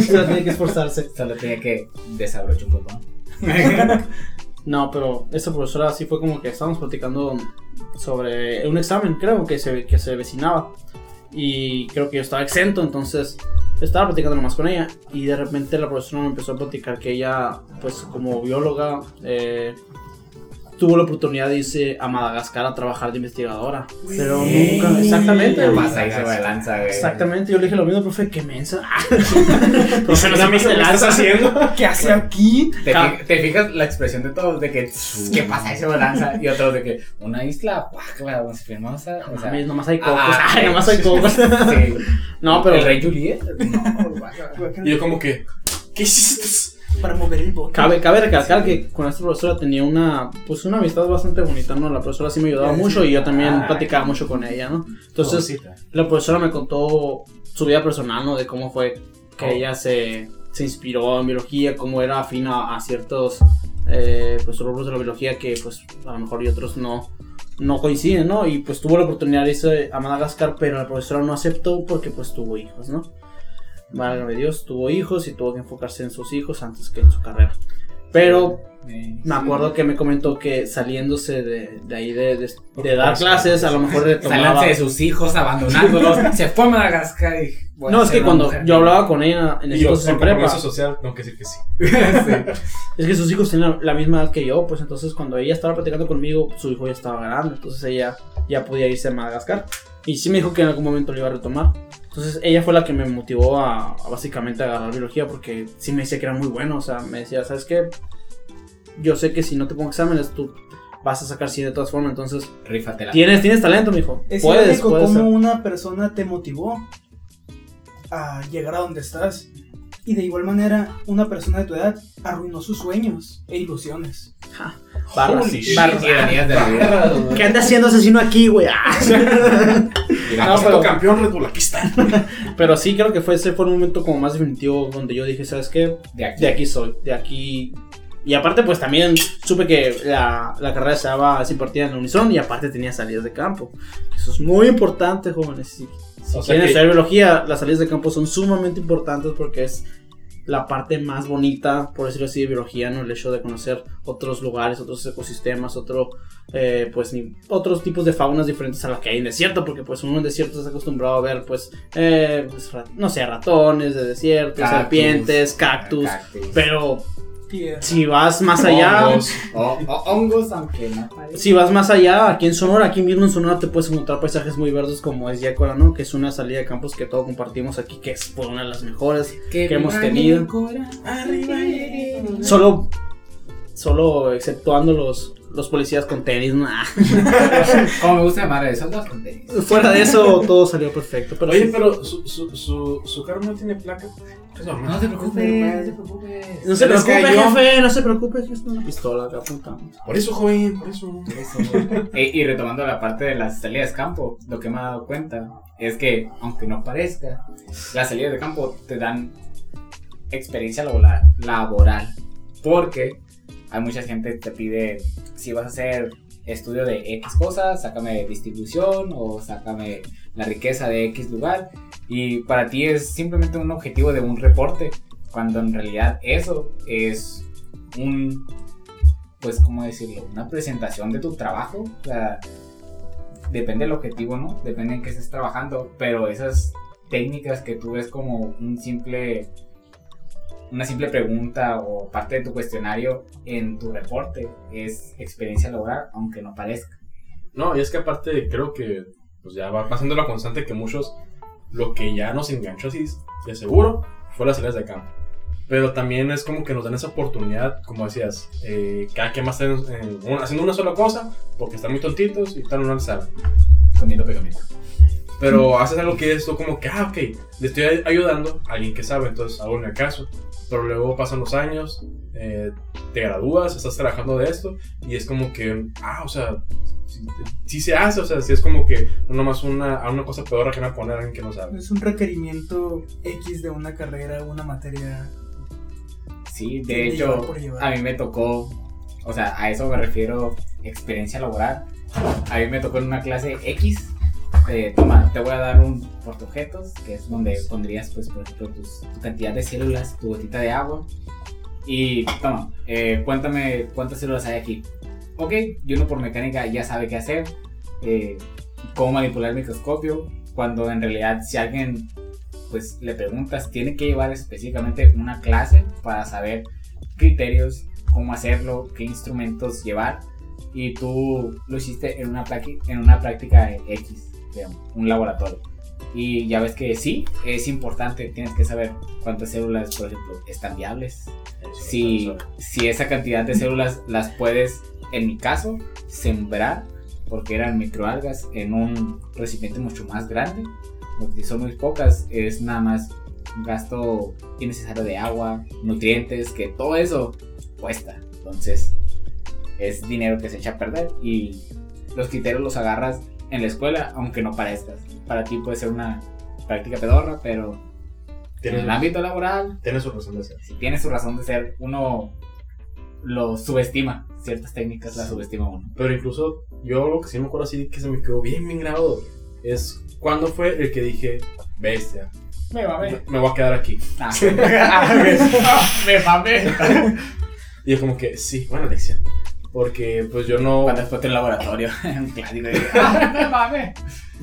Solo tiene que esforzarse. Solo tenía que desabrochar un poco. [LAUGHS] No, pero esa profesora sí fue como que estábamos platicando sobre un examen, creo que se, que se vecinaba. Y creo que yo estaba exento, entonces estaba platicando nomás con ella. Y de repente la profesora me empezó a platicar que ella, pues como bióloga, eh, tuvo la oportunidad de irse a Madagascar a trabajar de investigadora. Pero nunca, exactamente. Más ahí se va de lanza, güey. Exactamente, yo le dije lo mismo, profe, qué mensa. Profe, ¿qué estás lanza. haciendo? [LAUGHS] ¿Qué hace aquí? ¿Te, fi- te fijas la expresión de todos? De que, ¿qué pasa? Ese balanza. Y otros de que, una isla, guácala, hermosa. O sea, Mames, nomás hay cocos. ah, [LAUGHS] Ay, nomás hay cocos. [LAUGHS] sí. No, pero ¿El rey Juliet? No. Y yo como que, ¿qué hiciste? Para mover el bote. Cabe, cabe recalcar que con esta profesora tenía una, pues una amistad bastante bonita, ¿no? La profesora sí me ayudaba Sí, mucho y yo también Ah. platicaba mucho con ella, ¿no? Entonces, Pobrecita. la profesora me contó su vida personal, ¿no? De cómo fue que Oh. ella se, se inspiró en biología, cómo era afín a, a ciertos, eh, pues, rubros de la biología que, pues, a lo mejor y otros no, no coinciden, ¿no? Y, pues, tuvo la oportunidad de irse a Madagascar, pero la profesora no aceptó porque, pues, tuvo hijos, ¿no? Válgame Dios, tuvo hijos y tuvo que enfocarse en sus hijos antes que en su carrera. Pero me acuerdo que me comentó que saliéndose de, de ahí de, de- de dar clases, a lo mejor retomaba... De sus hijos, abandonándolos. [LAUGHS] se fue a Madagascar y. No, es que cuando mujer. yo hablaba con ella en ese yo, entonces en prepa, social, tengo que decir que sí. [LAUGHS] Sí. es que sus hijos tenían la misma edad que yo, pues entonces cuando ella estaba platicando conmigo, su hijo ya estaba grande, entonces ella ya podía irse a Madagascar. Y sí me dijo que en algún momento lo iba a retomar. Entonces ella fue la que me motivó a, a básicamente agarrar biología porque sí me decía que era muy bueno, o sea, me decía, ¿sabes qué? Yo sé que si no te pongo exámenes, tú vas a sacar 100 de todas formas, entonces Rífatela. tienes, tienes talento, mijo. Es Puedes, cómo ser. una persona te motivó a llegar a donde estás. Y de igual manera, una persona de tu edad arruinó sus sueños e ilusiones. Barras, shit. barras. La vida. ¿Qué anda haciendo asesino aquí, güey? Ah. [LAUGHS] Mira, No, pero- campeón Red Bull, aquí está. [LAUGHS] Pero sí creo que fue ese fue el momento como más definitivo donde yo dije, ¿sabes qué? De aquí. De aquí soy, de aquí. Y aparte, pues también supe que la, la carrera se daba se impartía en la Unison y aparte tenía salidas de campo. Eso es muy importante, jóvenes. Si, si O sea quieren que- estudiar biología, las salidas de campo son sumamente importantes porque es la parte más bonita, por decirlo así, de biología, ¿no? El hecho de conocer otros lugares, otros ecosistemas, otro, eh, pues, ni- otros tipos de faunas diferentes a la que hay en desierto, porque pues uno en desierto está acostumbrado a ver, pues, eh, pues, no sé, ratones de desierto, Cactus. serpientes, cactus, Cactus. pero Tierra. si vas más allá... Hongos. O, o hongos, aunque no parece. Si vas más allá, aquí en Sonora, aquí mismo en Sonora te puedes encontrar paisajes muy verdes como es Yácola, ¿no? Que es una salida de campos que todos compartimos aquí, que es pues, una de las mejores. que hemos tenido. Solo, solo exceptuando los, los policías con tenis, ¿no? Ah. [LAUGHS] Como me gusta llamar eso, dos con tenis. Fuera de eso, todo salió perfecto. Pero Oye, sí, pero su, su, su, su carro no tiene placa. Normal. No te preocupes, no te preocupes. no se se preocupe, jefe, no se preocupe, que es una pistola acá apuntando. Por eso, joven, por eso. Y retomando la parte de las salidas de campo, lo que me he dado cuenta es que, aunque no parezca, las salidas de campo te dan experiencia laboral, laboral porque hay mucha gente que te pide si vas a hacer estudio de X cosas, sácame distribución o sácame la riqueza de X lugar. Y para ti es simplemente un objetivo de un reporte cuando en realidad eso es un pues cómo decirlo una presentación de tu trabajo. O sea, depende del objetivo no depende en qué estés trabajando pero esas técnicas que tú ves como un simple una simple pregunta o parte de tu cuestionario en tu reporte es experiencia laboral, aunque no parezca. No, y es que aparte creo que pues ya va pasando la constante que muchos lo que ya nos enganchó así de seguro fue las salidas de campo. Pero también es como que nos dan esa oportunidad, como decías, eh, cada quien más en- en haciendo una sola cosa porque están muy tontitos y están en una sala. Comiendo pegamento. Pero haces algo que es tú como que, ah, ok, le estoy ay- ayudando a alguien que sabe, entonces hago el caso. Pero luego pasan los años, eh, te gradúas, estás trabajando de esto, y es como que, ah, o sea, sí, sí se hace, o sea, sí es como que no nomás una, a una cosa peor que poner a alguien que no sabe. Es un requerimiento X de una carrera, una materia. Sí, de hecho, a mí me tocó, o sea, a eso me refiero experiencia laboral. A mí me tocó en una clase X. eh, toma, te voy a dar un portaobjetos, que es donde pondrías, pues, por ejemplo, tus- tu cantidad de células, tu gotita de agua. Y toma, eh, cuéntame cuántas células hay aquí. Ok, y uno por mecánica ya sabe qué hacer, eh, cómo manipular el microscopio, cuando en realidad si alguien pues le preguntas, tiene que llevar específicamente una clase para saber criterios, cómo hacerlo, qué instrumentos llevar. Y tú lo hiciste en una, en una práctica X, digamos, un laboratorio. Y ya ves que sí, es importante, tienes que saber cuántas células, por ejemplo, están viables. Si, si esa cantidad de células las puedes, en mi caso, sembrar, porque eran microalgas, en un recipiente mucho más grande, porque son muy pocas, es nada más gasto innecesario de agua, nutrientes, que todo eso cuesta. Entonces, es dinero que se echa a perder y los criterios los agarras en la escuela, aunque no parezcas. Para ti puede ser una práctica pedorra, pero en el ámbito laboral, tienes su razón de ser. si tiene su razón de ser, uno lo subestima. Ciertas técnicas las subestima uno. Pero incluso yo lo que sí me acuerdo así que se me quedó bien, bien grabado es cuando fue el que dije, bestia, Me va me, me voy a quedar aquí. Ah, [LAUGHS] [LAUGHS] me mamé. [LAUGHS] Y yo como que, sí, buena lección. Porque pues yo no... Cuando después en el laboratorio, [LAUGHS] un clásico. [LAUGHS] de, "Ah.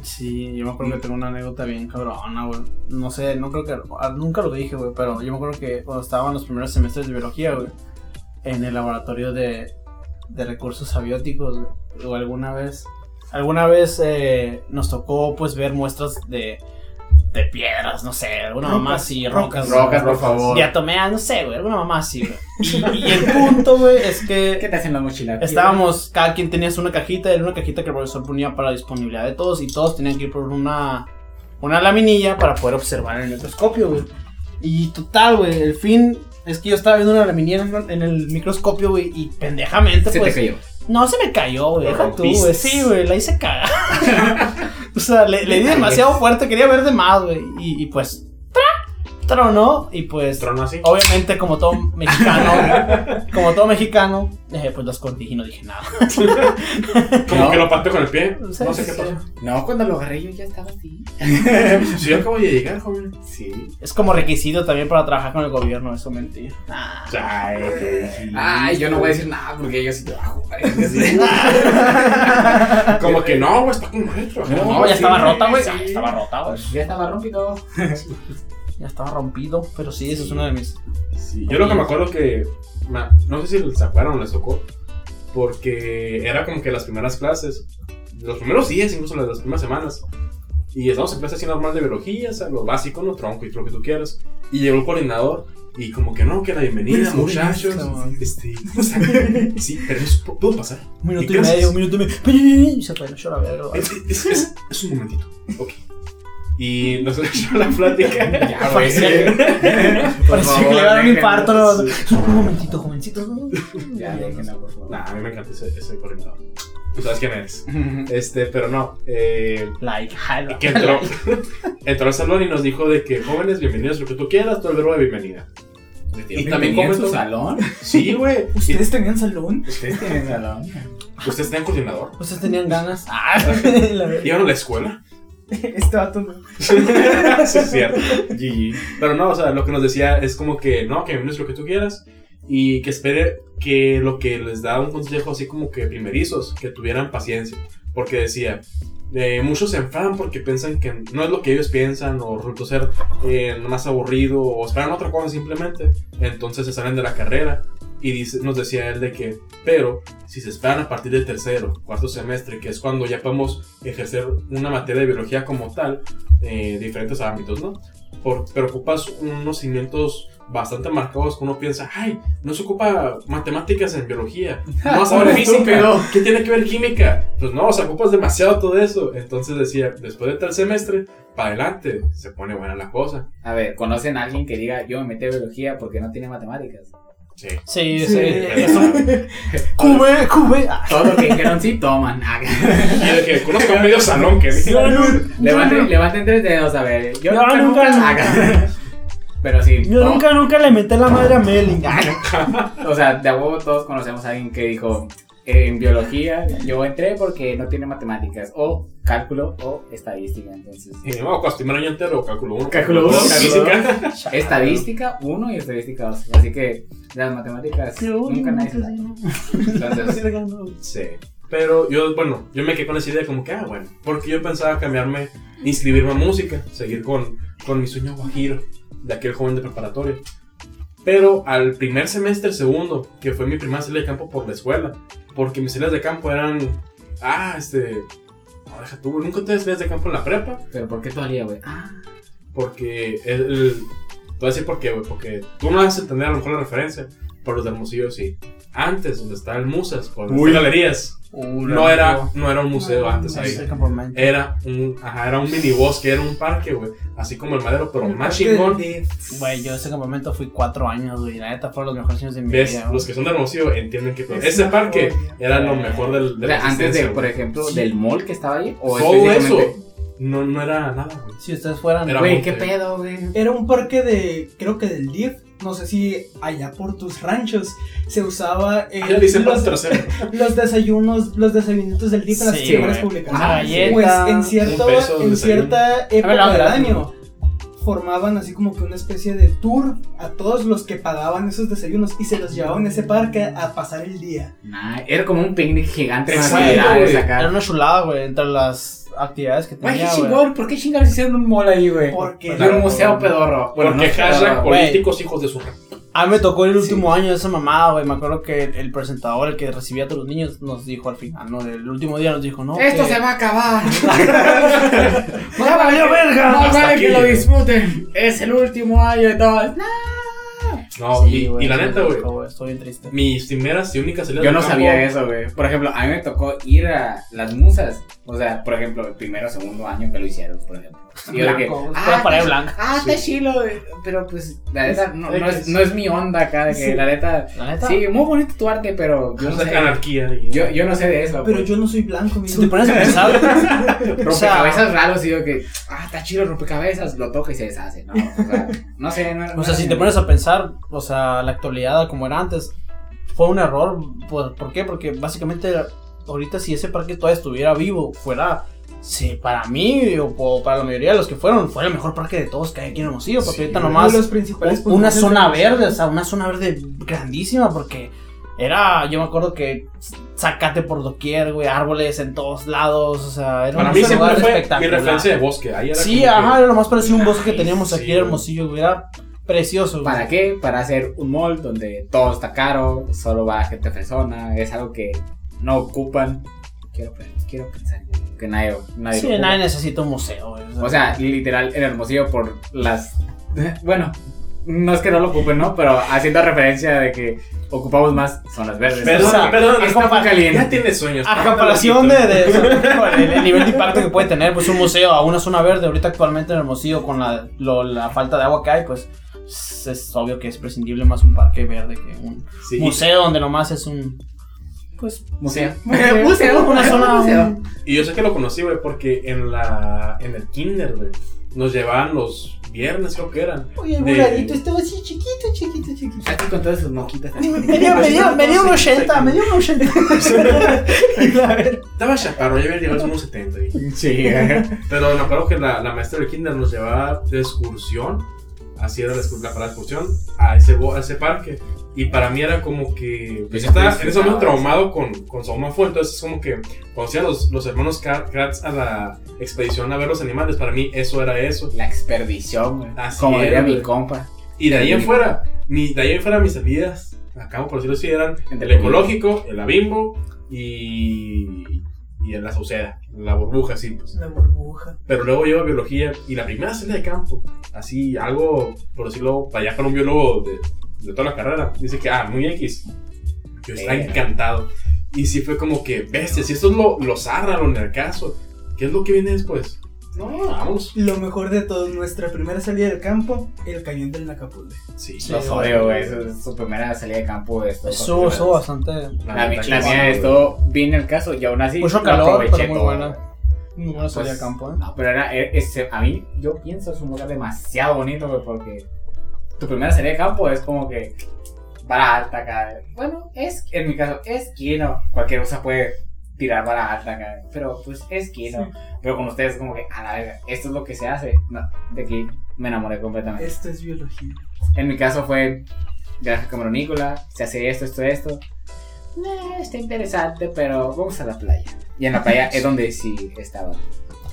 Sí, yo me acuerdo que tengo una anécdota bien cabrona, güey. No sé, no creo que. ah, Nunca lo dije, güey, pero yo me acuerdo que cuando estaba en los primeros semestres de biología, güey, en el laboratorio de, de recursos abióticos, güey, o alguna vez. Alguna vez eh, nos tocó, pues, ver muestras de. De piedras, no sé, alguna mamá así, rocas. rocas. Rocas, por favor. Diatomeas, no sé, güey, alguna mamá así, güey. [LAUGHS] Y, y el punto, güey, es que. ¿Qué te hacen la mochila? Estábamos, cada quien tenía una cajita, era una cajita que el profesor ponía para la disponibilidad de todos y todos tenían que ir por una, una laminilla para poder observar en el microscopio, güey. Y total, güey, el fin es que yo estaba viendo una laminilla en, el- microscopio, güey, y pendejamente, Se pues... te cayó. No, se me cayó, güey, deja tú, güey, sí, güey, la hice cagar. [LAUGHS] o sea, le, le di demasiado fuerte, quería ver de más, güey, y, y pues... Tronó, y pues... Trono así. Obviamente, como todo [LAUGHS] mexicano, como todo mexicano, eh, pues lo escondí y no dije nada. [LAUGHS] Como No. que lo pateó con el pie. Sí, No sé sí, qué pasó. No, cuando lo agarré yo ya estaba así. [LAUGHS] Si yo acabo de llegar, joven. Sí. Es como requisito también para trabajar con el gobierno, eso mentira. Ah. Ay, yo no voy a decir nada porque yo sí trabajo. Como que no, güey, está con maestro. No, ya estaba sí, rota, güey. sí. Ya estaba rota, güey. Ya estaba rompido. Ya estaba rompido. Pero sí, eso es una de mis. Sí, yo lo que me acuerdo que. No sé si se acuerdan o les tocó. Porque era como que las primeras clases. Los primeros días, incluso las, las primeras semanas. Y estamos en clase así normal de biología, o sea, lo básico, lo tronco y lo que tú quieras. Y llegó el coordinador. Y como que no, que la bienvenida, muchachos. cabrón. Este, [LAUGHS] o sea, sí, permiso, ¿puedo pasar? Un minuto y, medio, un minuto y medio. [LAUGHS] Y se apagó la verga. Es, es, es- es un momentito. Ok. Y nos [LAUGHS] echó la plática. Ya, [LAUGHS] güey. [LAUGHS] Parecía que le iba a dar un infarto. ¿no? Un momentito, jovencito. Ya, déjenlo, por favor. Nah, a mí me encanta ese, ese coordinador. Tú sabes quién eres. Este, pero no. Eh, Like, jalo. que entró, entró al salón y nos dijo de que jóvenes, bienvenidos, lo que tú quieras, todo el verbo de bienvenida. Y también ¿Tenía en su comentó. salón? Sí, güey. Y- ¿Ustedes tenían salón? ¿Ustedes tienen salón? ¿Ustedes tenían coordinador? Ustedes tenían ganas. Ah. ¿Iban a la escuela? [LAUGHS] Este vato no. [LAUGHS] sí, es cierto. [LAUGHS] GG. Pero no, o sea, lo que nos decía es como que no, que bienvenidos lo que tú quieras. Y que espere que lo que les da un consejo así como que primerizos, que tuvieran paciencia. Porque decía, eh, muchos se enfadan porque piensan que no es lo que ellos piensan o resultó ser eh, más aburrido o esperan otra cosa simplemente. Entonces se salen de la carrera. Y dice, nos decía él de que, pero si se esperan a partir del tercero, cuarto semestre, que es cuando ya podemos ejercer una materia de biología como tal, eh, diferentes ámbitos, ¿no? Por, pero ocupas unos cimientos bastante marcados que uno piensa, ay, no se ocupa matemáticas en biología, [LAUGHS] no vas a ver física. ¿qué tiene que ver química? Pues no, o sea, ocupas demasiado todo eso. Entonces decía, después de tal semestre, para adelante, se pone buena la cosa. A ver, ¿conocen a alguien que diga yo me metí a biología porque no tiene matemáticas? Sí. Sí, Sí. sí. Eso. [LAUGHS] Cube, cube. Todo lo que dijeron sí toman. Y de que conozco a medio salón que levanten, levanten tres dedos, a ver. Yo No, nunca, nunca. Pero sí. Yo nunca, nunca le metí la madre a Melin. Ah, [LAUGHS] O sea, de a huevo todos conocemos a alguien que dijo en biología yo entré porque no tiene matemáticas o cálculo o estadística. Entonces, Y no, año entero, cálculo 1. Cálculo uno, física. [LAUGHS] estadística 1 y estadística 2. Así que las matemáticas nunca nadie se Entonces, [LAUGHS] Sí. Pero yo, bueno, yo me quedé con esa idea como que, ah, bueno, porque yo pensaba cambiarme, inscribirme a música, seguir con, con mi sueño guajiro de aquel joven de preparatoria. Pero al primer semestre, segundo, que fue mi primera salida de campo por la escuela, porque mis salidas de campo eran, ah, este, no, deja tú, nunca tuve salidas de campo en la prepa, pero ¿por qué todavía, güey? Ah, porque el, el- te voy a decir por qué, güey, porque tú no vas a entender a lo mejor la referencia, pero los de Hermosillo sí. Antes, donde estaba el Musas, por las Uy. galerías, no era, no era un museo antes ahí. Ese. Era un, ajá, era un minibosque, era un parque, güey. Así como el madero, pero El más chingón. Güey, yo ese campamento fui cuatro años, güey. La neta fueron los mejores años de mi ¿Ves? vida. güey. Los que son de Hermosillo entienden que Es ese una parque joya. era lo mejor del, de o la sea, antes de, por ejemplo, Sí. del mall que estaba ahí. O Todo eso no, no era nada, güey. Si ustedes fueran. Era Güey, qué pedo, güey. Era un parque de, creo que del DIF, no sé si allá por tus ranchos se usaba eh, los, [LAUGHS] los desayunos, los desayunitos del DIF en las Sí, güey. públicas. Galleta. Pues en, cierto, en cierta época del año formaban así como que una especie de tour a todos los que pagaban esos desayunos y se los llevaban a ese parque a pasar el día. Nah, era como un picnic gigante güey. Era una chulada, güey, entre las actividades que tenía, qué güey. chingón. ¿Por qué chingados hicieron un mall ahí, güey? Porque De un museo pedorro. Bueno, Porque no hashtag políticos hijos de su A mí me tocó el Sí. último año de esa mamada, güey. Me acuerdo que el presentador, el que recibía a todos los niños, nos dijo al final, no, el último día nos dijo, no. Esto que- se va a acabar. [LAUGHS] [LAUGHS] ¡Ya valió verga! No vale que lo disfruten. Es el último año y todo. No, Sí, y, güey, y la neta, güey. Estoy bien triste. Mis primeras y únicas salidas Yo no campo- sabía eso, güey. Por ejemplo, a mí me tocó ir a las musas. O sea, por ejemplo, el primero o segundo año que lo hicieron, por ejemplo. Y yo que, ah, pared está- blanca. Ah, está chilo, güey. Pero pues, la neta, no, no es, no es mi onda acá. De que Sí. la neta, La neta. sí, muy bonito tu arte, pero yo no sé. anarquía. Yo, yo no sé de eso. Pero pues. yo no soy blanco, Si amigo. te pones a pensar, [LAUGHS] Rompecabezas raros y digo que, ah, está chido el rompecabezas, lo toca y se deshace, ¿no? O sea, no sé, no, o sea, si te pones a pensar, o sea, la actualidad como era antes, fue un error. ¿Por, ¿por qué? Porque básicamente ahorita si ese parque todavía estuviera vivo, fuera, sí, para mí o po- para la mayoría de los que fueron, fue el mejor parque de todos que hay aquí en Hermosillo, porque Sí, ahorita nomás los principales un- una zona de- verde, o sea, una zona verde grandísima porque era, yo me acuerdo que zacate por doquier, güey, árboles en todos lados, o sea, era Para un mí siempre lugar fue mi espectacular. referencia de bosque. Ahí era Sí, como que- ajá, era lo más parecido a un bosque que teníamos aquí sí, en. Hermosillo, güey, era precioso. güey. ¿Para qué? Para hacer un mall donde todo está caro, solo va gente persona, es algo que no ocupan. Quiero, quiero pensar que nadie, nadie Sí, nadie necesita un museo, güey. O sea, literal, en Hermosillo por las... [LAUGHS] Bueno, no es que no lo ocupen, ¿no? Pero haciendo referencia de que ocupamos más zonas verdes. Perdón, O sea, perdón, está muy caliente. Ya tienes sueños. a comparación de, de- el, el nivel de impacto que puede tener pues un museo a una zona verde ahorita actualmente en Hermosillo con la, lo- la falta de agua que hay pues es, es obvio que es prescindible más un parque verde que un Sí, museo donde nomás es un pues Museo. museo, [LAUGHS] Museo, una [LAUGHS] zona museo. un- Y yo sé que lo conocí, güey, porque en la en el kinder, güey, nos llevaban los viernes, creo que eran. Oye, el De- estaba así chiquito, chiquito, chiquito. Aquí con todas sus moquitas. me dio, me dio, me dio un 80, me dio un 80. A ver. Estaba chaparro, ya había llegado unos 70. güey. Sí. Pero me acuerdo que la, la maestra del kinder nos llevaba de excursión, así era la, la parada de excursión, a ese, a parque. Y para mí era como que. Yo estaba en ese momento traumado con, con Somafo, entonces es como que cuando hacían los, los hermanos Kra- Kratz a la expedición a ver los animales, para mí eso era eso. La expedición, Como diría mi compa. Y de ahí en fuera, mi, de ahí en fuera mis salidas, acabo por decirlo así, eran el ecológico, el abimbo y, y en la sauceda, la burbuja, sí, pues. La burbuja. Pero luego llevo biología y la primera salida de campo, así, algo, por decirlo, para allá para un biólogo de, de toda la carrera, dice que, ah, muy X. Yo estaba encantado. Y sí fue como que, bestia, si esto es lo, lo zarra, lo caso ¿qué es lo que viene después? No, vamos. Lo mejor de todo, nuestra primera salida del campo, el cañón del Nacapulde. Sí, Sí. Los odio, güey. Su, su primera salida de campo estuvo. Estuvo, estuvo bastante. La, mía estuvo bien el caso y aún así. Mucho lo calor, aproveché pero muy todo. buena. Muy buena salida Pues, de campo, ¿eh? No, pero era, e- ese- a mí, yo pienso es un lugar demasiado bonito, güey, porque tu primera salida de campo es como que vara alta acá. Bueno, es, en mi caso, es quino. Cualquier cosa puede tirar vara alta acá, pero pues es quino. Pero con ustedes, como que, a la verga, esto es lo que se hace. No, de aquí me enamoré completamente. Esto es biología. En mi caso fue granja cameronícola, se hace esto, esto, esto. Eh, está interesante, pero vamos a la playa. Y en la playa es donde sí estaba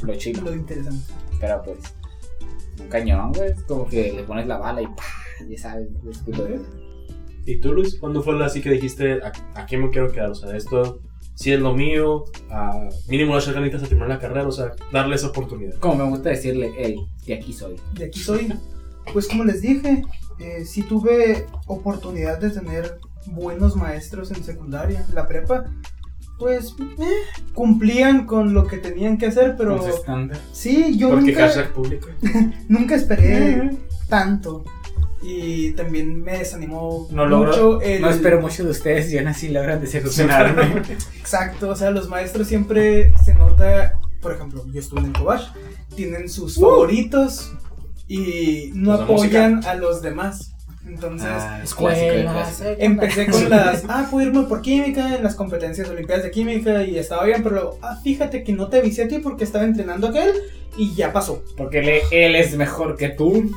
lo chido. Lo interesante. Pero pues, un cañón, güey. Como que le pones la bala y ¡pah! Ya sabes, ¿Y tú, Luis? ¿Cuándo fue la así que dijiste, a, a qué me quiero quedar? O sea, esto sí es lo mío, a mínimo las ganitas a terminar la carrera, o sea, darle esa oportunidad. Como me gusta decirle, hey, de aquí soy. De aquí soy. Pues como les dije, eh, sí tuve oportunidad de tener buenos maestros en secundaria. La prepa, pues eh, cumplían con lo que tenían que hacer, pero Con sí, yo Porque nunca, público. [LAUGHS] nunca esperé tanto. Y también me desanimó No logro- mucho el... No espero mucho de ustedes y aún así logran decepcionarme. [LAUGHS] Exacto, o sea, los maestros siempre se nota, por ejemplo, yo estuve en el Cobach, tienen sus favoritos y no de apoyan a los demás. Entonces, Ah, Escuela, clásico. empecé con las, ah, puedo irme por química en las competencias olimpiadas de química y estaba bien, pero luego, ah, fíjate que no te avisé a ti porque estaba entrenando aquel y ya pasó. Porque él, él es mejor que tú.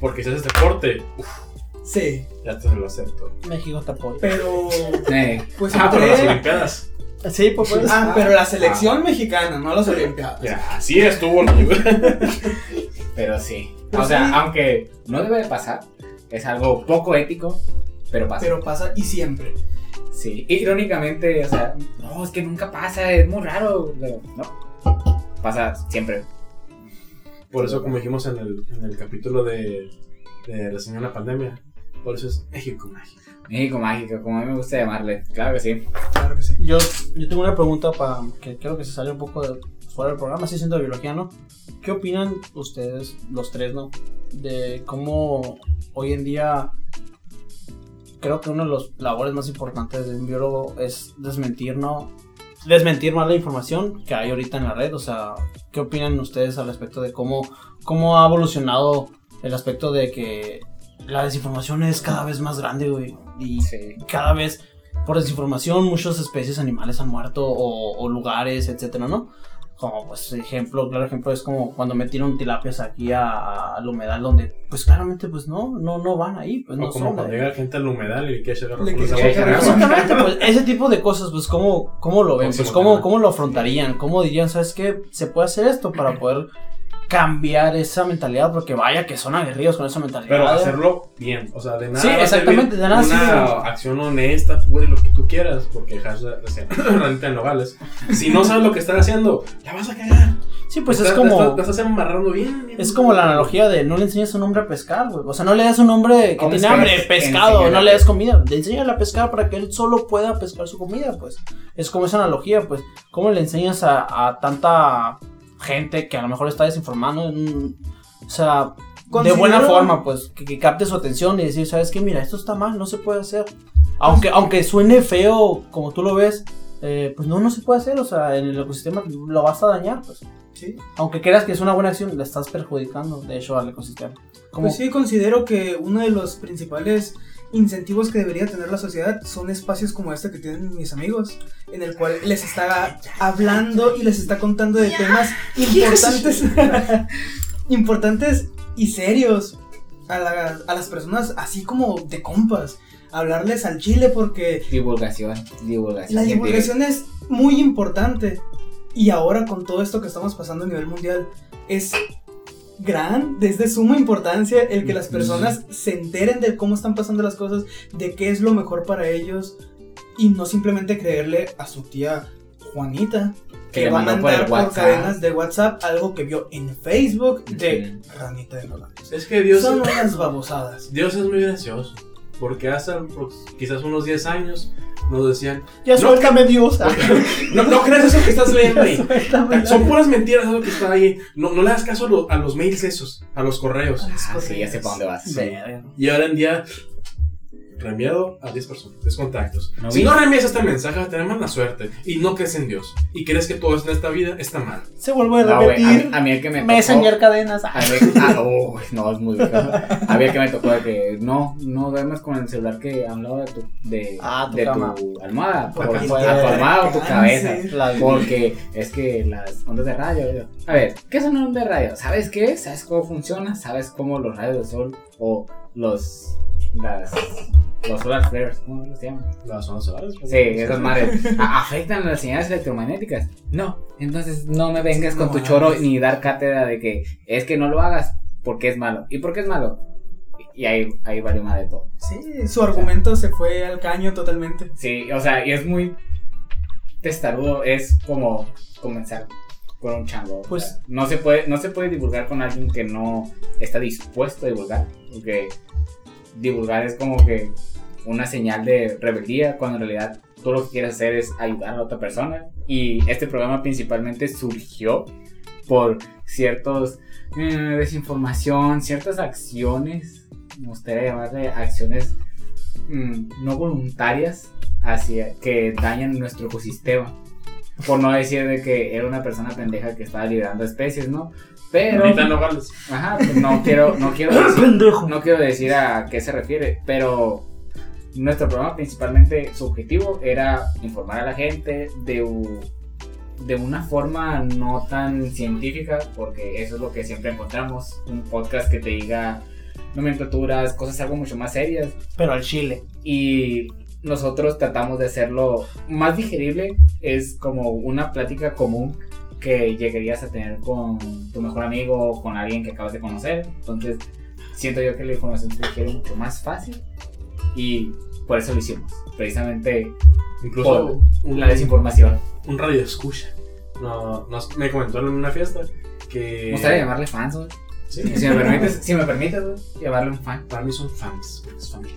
Porque si haces deporte, uf, Sí, ya te lo acepto. México te apoya. pero [LAUGHS] Eh, pues Ah, pero las. Olimpiadas. Sí, pues, pues. Ah, pero la selección mexicana, no las olimpiadas. Ya, así estuvo. [LAUGHS] pero sí. Pero o sea, sí. aunque no debe de pasar, es algo poco ético, pero pasa. Pero pasa y siempre. Sí, irónicamente, o sea, no, es que nunca pasa, es muy raro. pero no, pasa siempre. Por eso, como dijimos en el, en el capítulo de, de Reseñando la Pandemia, por eso es México mágico. México mágico, como a mí me gusta llamarle. Claro que sí. Claro que sí. Yo, yo tengo una pregunta para que creo que se sale un poco de, fuera del programa, sí siendo de biología, ¿no? ¿Qué opinan ustedes, los tres, ¿no? De cómo hoy en día creo que uno de los labores más importantes de un biólogo es desmentir, ¿no? Desmentir más la información que hay ahorita en la red. O sea, ¿qué opinan ustedes al respecto de cómo, cómo ha evolucionado el aspecto de que la desinformación es cada vez más grande, güey? Y Sí. cada vez por desinformación muchas especies animales han muerto o, o lugares, etcétera, ¿no? Como pues ejemplo, claro ejemplo es como cuando metieron tilapias aquí a- al humedal donde pues claramente pues no, no, no van ahí, pues o no como son cuando llega gente al humedal y agua. Exactamente, pues ese tipo de cosas, pues cómo, cómo lo ven, ¿Cómo se pues cómo, cómo lo afrontarían, cómo dirían, ¿sabes qué? Se puede hacer esto para [CLEARS THROAT] poder cambiar esa mentalidad, porque vaya que son aguerridos con esa mentalidad. Pero hacerlo bien, o sea, de nada. Sí, exactamente, de nada Una acción honesta, pura y lo que tú quieras, porque hashtag recién, ranita en nogales. Si no sabes lo que estás haciendo, la vas a cagar. Sí, pues es como... estás- te estás amarrando bien. bien. Es como la analogía de no le enseñes a un hombre a pescar, güey. O sea, no le das a un hombre que ¿Cómo tiene hambre es? pescado, no le das comida. Le enseñas a pescar para que él solo pueda pescar su comida, pues. Es como esa analogía, pues. ¿Cómo le enseñas a, a tanta gente que a lo mejor está desinformando? Mm, O sea, de buena forma, pues, que, que capte su atención y decir, ¿sabes qué? Mira, esto está mal, no se puede hacer. Aunque, aunque suene feo, como tú lo ves, eh, pues no, no se puede hacer. O sea, en el ecosistema lo vas a dañar, pues. Sí. Aunque creas que es una buena acción, le estás perjudicando, de hecho, al ecosistema. Como, Pues sí, considero que uno de los principales incentivos que debería tener la sociedad son espacios como este que tienen mis amigos, en el cual les está hablando y les está contando de temas [LAUGHS] importantes, [LAUGHS] importantes y serios a, la- a las personas, así como de compas. Hablarles al chile porque Divulgación, divulgación. la divulgación es muy importante. Y ahora con todo esto que estamos pasando a nivel mundial, es gran, desde suma importancia el que las personas se enteren de cómo están pasando las cosas, de qué es lo mejor para ellos y no simplemente creerle a su tía Juanita Que que, le va a por mandar por, WhatsApp. cadenas de WhatsApp algo que vio en Facebook de Ujú. Ranita de Nogales. Es que Dios, Son unas babosadas. Dios es muy gracioso. Porque hace quizás unos 10 años nos decían: Ya No, suéltame Dios. No, no creas eso que estás leyendo ahí. [LAUGHS] Son puras mentiras eso que está ahí. No, no le das caso a, lo- a los mails esos, a los correos. Ah, sí, ya sé para dónde vas. Y ahora en día, reenviado a 10 personas, 10 contactos. No si no reenvías este mensaje, a tener mala suerte. Y no crees en Dios. Y crees que todo en esta vida está mal. Se vuelve a No, güey, a, mí- repetir. a mí el que me tocó. Messenger cadenas. A mí, ah, uy, no, es muy. A el que me tocó de que no, no duermas con el celular que a un lado de tu, de, Ah, tu de cama. tu almohada. Por, Porque a tu almohada o tu cabeza. La- Porque es que las ondas de radio. yo- A ver, ¿qué son ondas de radio? ¿Sabes qué? ¿Sabes cómo funciona? ¿Sabes cómo los rayos del sol o los. Las. los solar flares, ¿cómo se llaman? Las zonas solares. Sí, esas madres afectan las señales electromagnéticas. No, entonces no me vengas con tu choro ni dar cátedra de que es que no lo hagas porque es malo. ¿Y por qué es malo? Y ahí, ahí valió más de todo. Sí, su argumento se fue al caño totalmente. Sí, o sea, y es muy testarudo, es como comenzar con un chango. Pues- O sea, no se puede, no se puede divulgar con alguien que no está dispuesto a divulgar. Porque divulgar es como que una señal de rebeldía cuando en realidad tú lo que quieres hacer es ayudar a otra persona. Y este programa principalmente surgió por ciertos eh, desinformación, ciertas acciones, me gustaría llamarle acciones mm, no voluntarias hacia que dañan nuestro ecosistema. Por no decir de que era una persona pendeja que estaba liberando especies, ¿no? Pero. Ajá, pues no quiero, no quiero [LAUGHS] decir, no quiero decir a qué se refiere, pero nuestro programa principalmente su objetivo era informar a la gente de, u- de una forma no tan científica, porque eso es lo que siempre encontramos, un podcast que te diga nomenclaturas, cosas algo mucho más serias, Pero al chile. y nosotros tratamos de hacerlo más digerible, es como una plática común que llegarías a tener con tu mejor amigo o con alguien que acabas de conocer. Entonces, siento yo que la información se digiere mucho más fácil y por eso lo hicimos, precisamente Incluso por la desinformación. un radio escucha. No, nos- me comentó en una fiesta que. Me gustaría llamarle fans, güey. Sí. Si me permites, si me permites, llamarle un fan. Para mí son fans, es familia.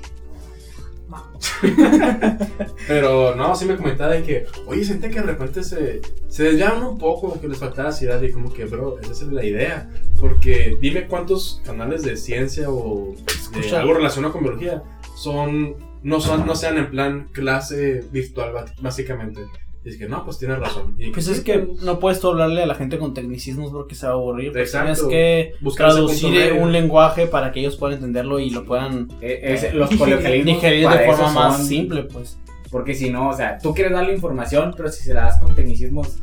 [LAUGHS] Pero no, sí me comentaba de que, oye, siente que de repente se, se desviaban un poco, que les faltaba ciudad y como que, bro, esa es la idea. Porque dime cuántos canales de ciencia o de algo relacionado con biología son, no son, no sean en plan clase virtual, básicamente. Y es que no, pues tienes razón. Y Pues es que no puedes tú hablarle a la gente con tecnicismos porque se va a aburrir. Pues Exacto. tienes que Buscar traducir un lenguaje para que ellos puedan entenderlo y lo puedan Eh, los coloquialismos digerir de forma más simple, pues. Porque si no, o sea, tú quieres darle información, pero si se la das con tecnicismos,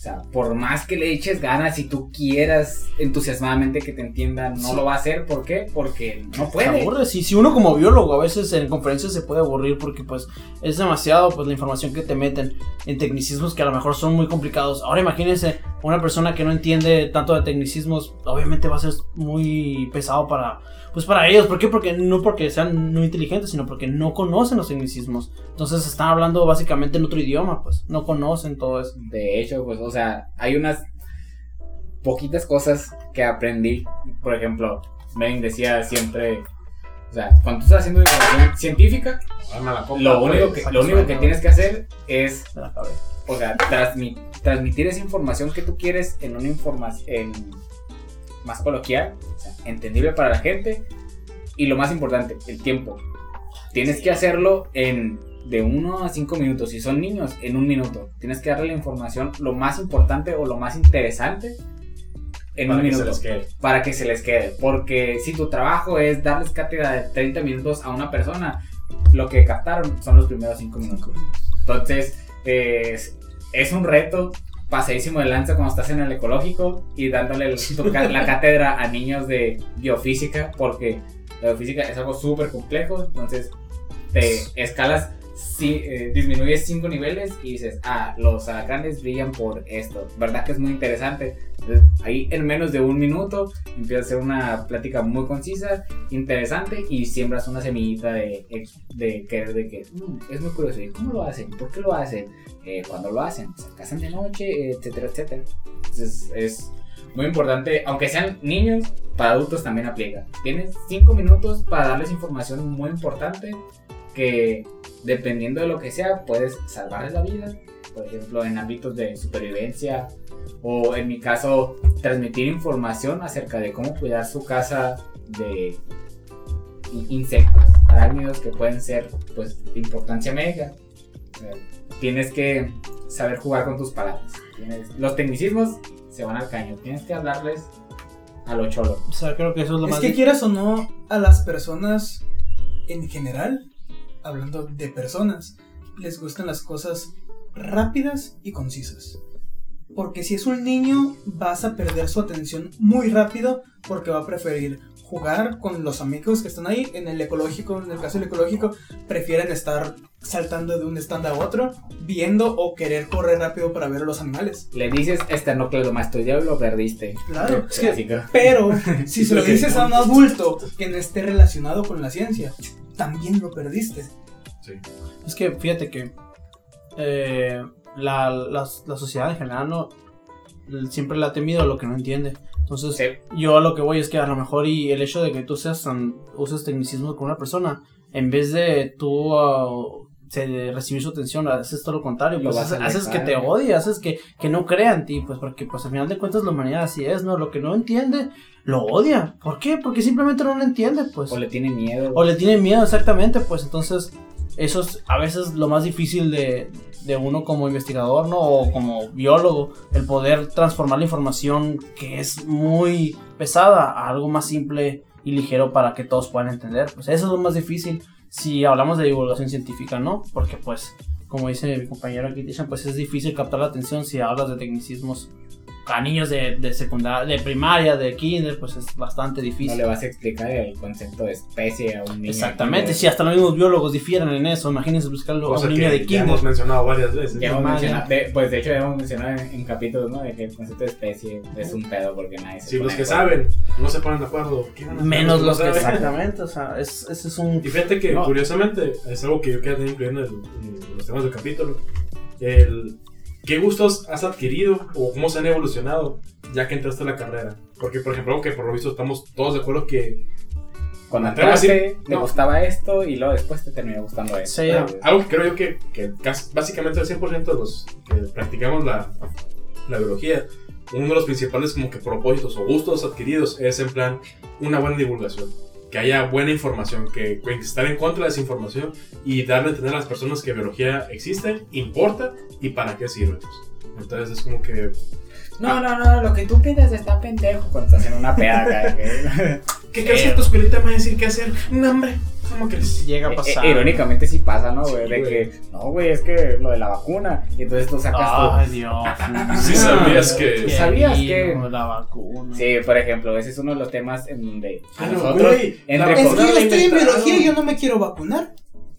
o sea, por más que le eches ganas y tú quieras entusiasmadamente que te entiendan, no Sí. lo va a hacer. ¿Por qué? Porque no puede. aburres. Y si uno como biólogo a veces en conferencias se puede aburrir porque pues es demasiado pues la información que te meten en tecnicismos que a lo mejor son muy complicados. Ahora imagínense una persona que no entiende tanto de tecnicismos, obviamente va a ser muy pesado para pues para ellos. ¿Por qué? Porque no porque sean no inteligentes, sino porque no conocen los tecnicismos. Entonces están hablando básicamente en otro idioma, pues no conocen todo eso. De hecho, pues, o sea, hay unas poquitas cosas que aprendí. Por ejemplo, Melvin decía siempre, o sea, cuando tú estás haciendo información científica, copa, lo pues. único que, lo único que tienes que hacer es. O sea, transmi- transmitir esa información que tú quieres en una información más coloquial, o sea, entendible para la gente. Y lo más importante, el tiempo. Tienes que hacerlo en de 1 a 5 minutos. Si son niños, en un minuto. Tienes que darle la información lo más importante o lo más interesante en Para un que se minuto quede. para que se les quede. Porque si tu trabajo es darles cátedra de 30 minutos a una persona, lo que captaron son los primeros 5 minutos. Entonces, es, es un reto pasadísimo de lanza cuando estás en el ecológico y dándole la cátedra a niños de biofísica, porque la biofísica es algo súper complejo, entonces te escalas sí, eh, disminuyes cinco niveles y dices, ah, los alacranes brillan por esto. ¿Verdad que es muy interesante? Entonces, ahí en menos de un minuto empieza a ser una plática muy concisa, interesante y siembras una semillita de, de querer de que "Mm, es muy curioso. ¿Y cómo lo hacen? ¿Por qué lo hacen? Eh, ¿Cuándo lo hacen? ¿Se casan de noche? Etcétera, etcétera. Entonces es muy importante, aunque sean niños, para adultos también aplica. Tienes cinco minutos para darles información muy importante que dependiendo de lo que sea puedes salvarles la vida. Por ejemplo, en ámbitos de supervivencia o en mi caso transmitir información acerca de cómo cuidar su casa de in- insectos, arácnidos que pueden ser pues de importancia médica. Tienes que saber jugar con tus palabras. Tienes- los tecnicismos se van al caño. Tienes que hablarles a lo cholo. O sea, creo que eso es lo Es más que difícil. quieras o no, a las personas en general, hablando de personas, les gustan las cosas rápidas y concisas. Porque si es un niño, vas a perder su atención muy rápido porque va a preferir jugar con los amigos que están ahí. En el ecológico, en el caso del ecológico, prefieren estar saltando de un stand a otro, viendo o querer correr rápido para ver a los animales. Le dices esternocleidomastoideo y lo perdiste. Claro, es que. Pero [LAUGHS] si se lo dices a un adulto que no esté relacionado con la ciencia, también lo perdiste. Sí. Es que fíjate que eh, la, la, la sociedad en general no siempre le ha temido a lo que no entiende. Entonces, Sí. yo a lo que voy es que a lo mejor y el hecho de que tú seas tan, uses tecnicismo con una persona, en vez de tú se- recibir su atención, haces todo lo contrario, Lo pues haces, haces que te odie, haces que, que no crea en ti, pues porque pues al final de cuentas la humanidad así es, ¿no? Lo que no entiende, lo odia. ¿Por qué? Porque simplemente no lo entiende, pues. O le tiene miedo. O le tienen miedo, exactamente, pues entonces eso es a veces lo más difícil de, de uno como investigador, ¿no? O como biólogo, el poder transformar la información que es muy pesada a algo más simple y ligero para que todos puedan entender. Pues eso es lo más difícil si hablamos de divulgación científica, ¿no? Porque pues, como dice mi compañero aquí, pues es difícil captar la atención si hablas de tecnicismos a niños de, de secundaria, de primaria, de kinder, pues es bastante difícil. No le vas a explicar el concepto de especie a un niño. Exactamente, si hasta los mismos biólogos difieren en eso, imagínense buscarlo a Cosa un niño que de ya kinder. hemos mencionado varias veces. Ya hemos Primaria. mencionado, de- pues de hecho ya hemos mencionado en, en capítulos, ¿no? De que el concepto de especie es un pedo porque nadie se Si pone los que saben no se ponen de acuerdo, ¿qué van a Menos los que saben? exactamente, o sea, es, ese es un... Y fíjate que, No. curiosamente, es algo que yo quería incluir en, el- en los temas del capítulo. El, ¿Qué gustos has adquirido o cómo se han evolucionado ya que entraste a la carrera? Porque, por ejemplo, algo que por lo visto estamos todos de acuerdo que Cuando entraste, te no. gustaba esto y luego después te terminó gustando esto. Sí. Ah, algo que creo yo que, que casi- básicamente el 100% de los que practicamos la, la biología, uno de los principales como que propósitos o gustos adquiridos es en plan una buena divulgación. Que haya buena información, que, que estar en contra de esa información y darle a entender a las personas que biología existe, importa y para qué sirve. Entonces es como que... No, no, no, lo que tú piensas está pendejo cuando estás en una peda. [LAUGHS] ¿Qué crees que tu escuelita me va a decir qué hacer? No, hombre, ¿cómo crees? Llega a Eh, pasar. eh, irónicamente sí pasa, ¿no, güey? Sí, de güey. que, no, güey, es que lo de la vacuna. Y entonces tú sacas Ay, Dios. [LAUGHS] Sí sabías que- ¿Tú sabías que- La vacuna. Sí, por ejemplo, ese es uno de los temas en donde Ah, no, nosotros... güey, entre la Es que yo estoy en biología y yo no me quiero vacunar.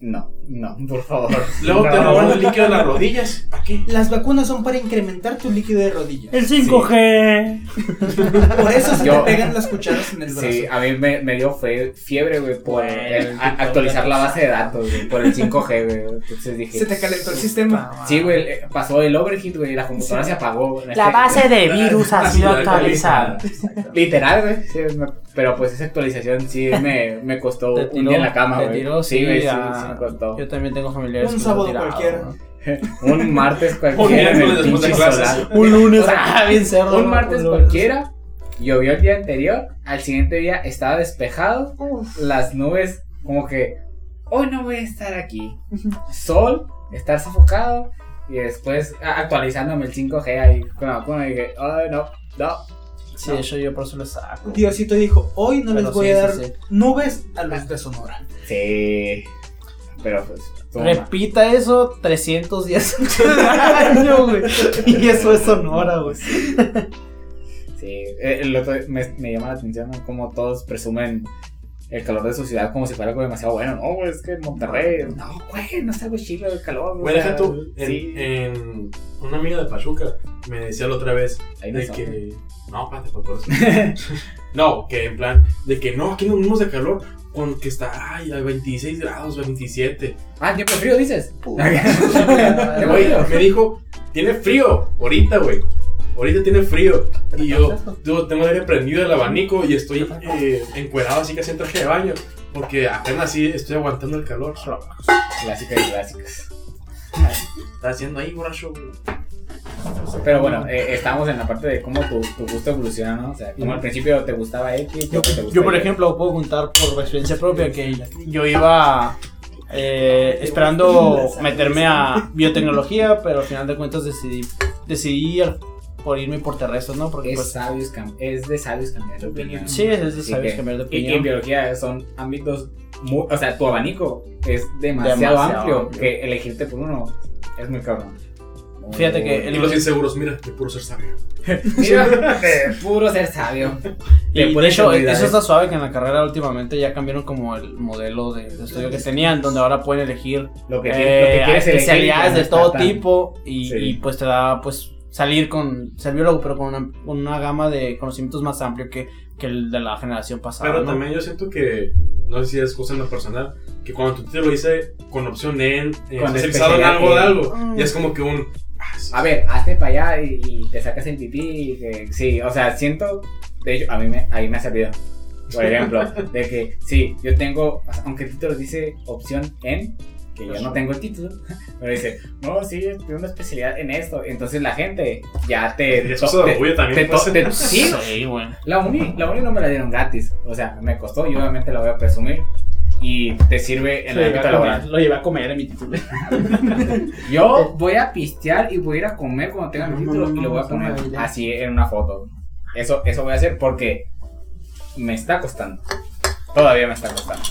No, no, por favor. [LAUGHS] Luego te No. roban el líquido de las rodillas. ¿Para qué? Las vacunas son para incrementar tu líquido de rodillas. El 5G. Por eso se Yo- te pegan las cucharas en el brazo. Sí, a mí me, me dio fue fiebre, güey, por Bueno, el- a- tipo, actualizar la base de datos, güey, por el 5G, güey. Entonces dije... Se te calentó el sistema. Sí, güey, eh, pasó el overheat, güey, y la computadora se apagó. La base de [LAUGHS] virus ha sido actualizada. Literal, güey. sí, me- pero pues esa actualización sí me, [LAUGHS] me costó Te un día en la cama, te güey. tiró, sí, sí, a- sí me costó. Yo también tengo familiares Un sábado tirado, cualquiera. ¿no? [LAUGHS] Un martes Un cualquiera en el después de clases. [LAUGHS] Un lunes, ah, bien cerdo. Un martes cualquiera, llovió el día anterior, al siguiente día estaba despejado, las nubes como que, hoy no voy a estar aquí. Sol, estar sofocado, y después actualizándome el 5G ahí con la vacuna y dije, ay no, no. Sí, de hecho yo por eso le saco. Diosito dijo, hoy no Pero les voy sí, a dar sí. nubes a los de Sonora. Sí, pero pues... toma. Repita eso 300 días [LAUGHS] año, güey. [LAUGHS] Y eso es Sonora, güey. Sí, eh, el otro- me, me llama la atención ¿no? cómo todos presumen el calor de su ciudad como si fuera algo demasiado bueno. No, güey, es que en Monterrey, no, güey, no está algo chido el calor. Güey, o sea, deja tú, en, sí. en una amiga de Pachuca me decía la otra Ahí no de que. No, espérate, por eso. [LAUGHS] [LAUGHS] No, que en plan, de que no, aquí nos unimos de calor con que está, ay, a 26 grados, 27. Ah, tiempo frío dices. Güey, [LAUGHS] me dijo, tiene frío, ahorita, güey. Ahorita tiene frío. Y yo, yo tengo aire prendido el abanico y estoy eh, encuerado así casi en traje de baño. Porque apenas así estoy aguantando el calor. Clásicas y clásicas. Está haciendo ahí, borracho. Pero bueno, eh, estamos en la parte de cómo tu, tu gusto evoluciona, ¿no? O sea, como al principio te gustaba X, Yo, te gusta yo, por ejemplo, puedo contar por experiencia propia que yo iba eh, esperando meterme a biotecnología, pero al final de cuentas decidí, decidí por irme por terrestres, ¿no? Porque Es, pues, sabios es de sabios cambiar de opinión. sí, es de sabios que- cambiar de Y que en opinión. biología son ámbitos muy, o sea, tu abanico es demasiado, Demasiado amplio, amplio. que elegirte por uno es muy cabrón. Fíjate que Y los inseguros, mira, de puro ser sabio. [LAUGHS] Mira, de puro ser sabio. Y De de hecho, eso está suave que en la carrera últimamente ya cambiaron como el modelo de, de estudio que tenían, donde ahora pueden elegir Lo que, eh, quieres- lo que quieres elegir especialidades de todo tan- tipo y, Sí. y, pues te da pues salir con ser biólogo pero con una, con una gama de conocimientos más amplio que, que el de la generación pasada Pero ¿no? también yo siento que, no sé si es cosa en lo personal, que cuando tu título dice con opción en, eh, Con especializado en algo de algo, Mm. ya es como que un. ah, sí, A ver, hazte para allá y, y te sacas el pipí. y que- sí, o sea, siento. De hecho, a mí me, ahí me ha servido. Por ejemplo, [LAUGHS] de que sí, yo tengo, aunque el título dice opción en, que yo no tengo el título, [LAUGHS] pero dice, no, sí, tengo una especialidad en esto. Entonces la gente ya te. Y eso se te- orgullo también. te- pues. te- [LAUGHS] sí, sí bueno la uni, la uni no me la dieron gratis. O sea, me costó y obviamente la voy a presumir. Y te sirve en lo el llevé, ámbito a laboral. lo llevé a comer en mi título [LAUGHS] Yo voy a pistear y voy a ir a comer cuando tenga mi título y lo voy a poner así en una foto. Eso, eso voy a hacer porque me está costando. Todavía me está costando.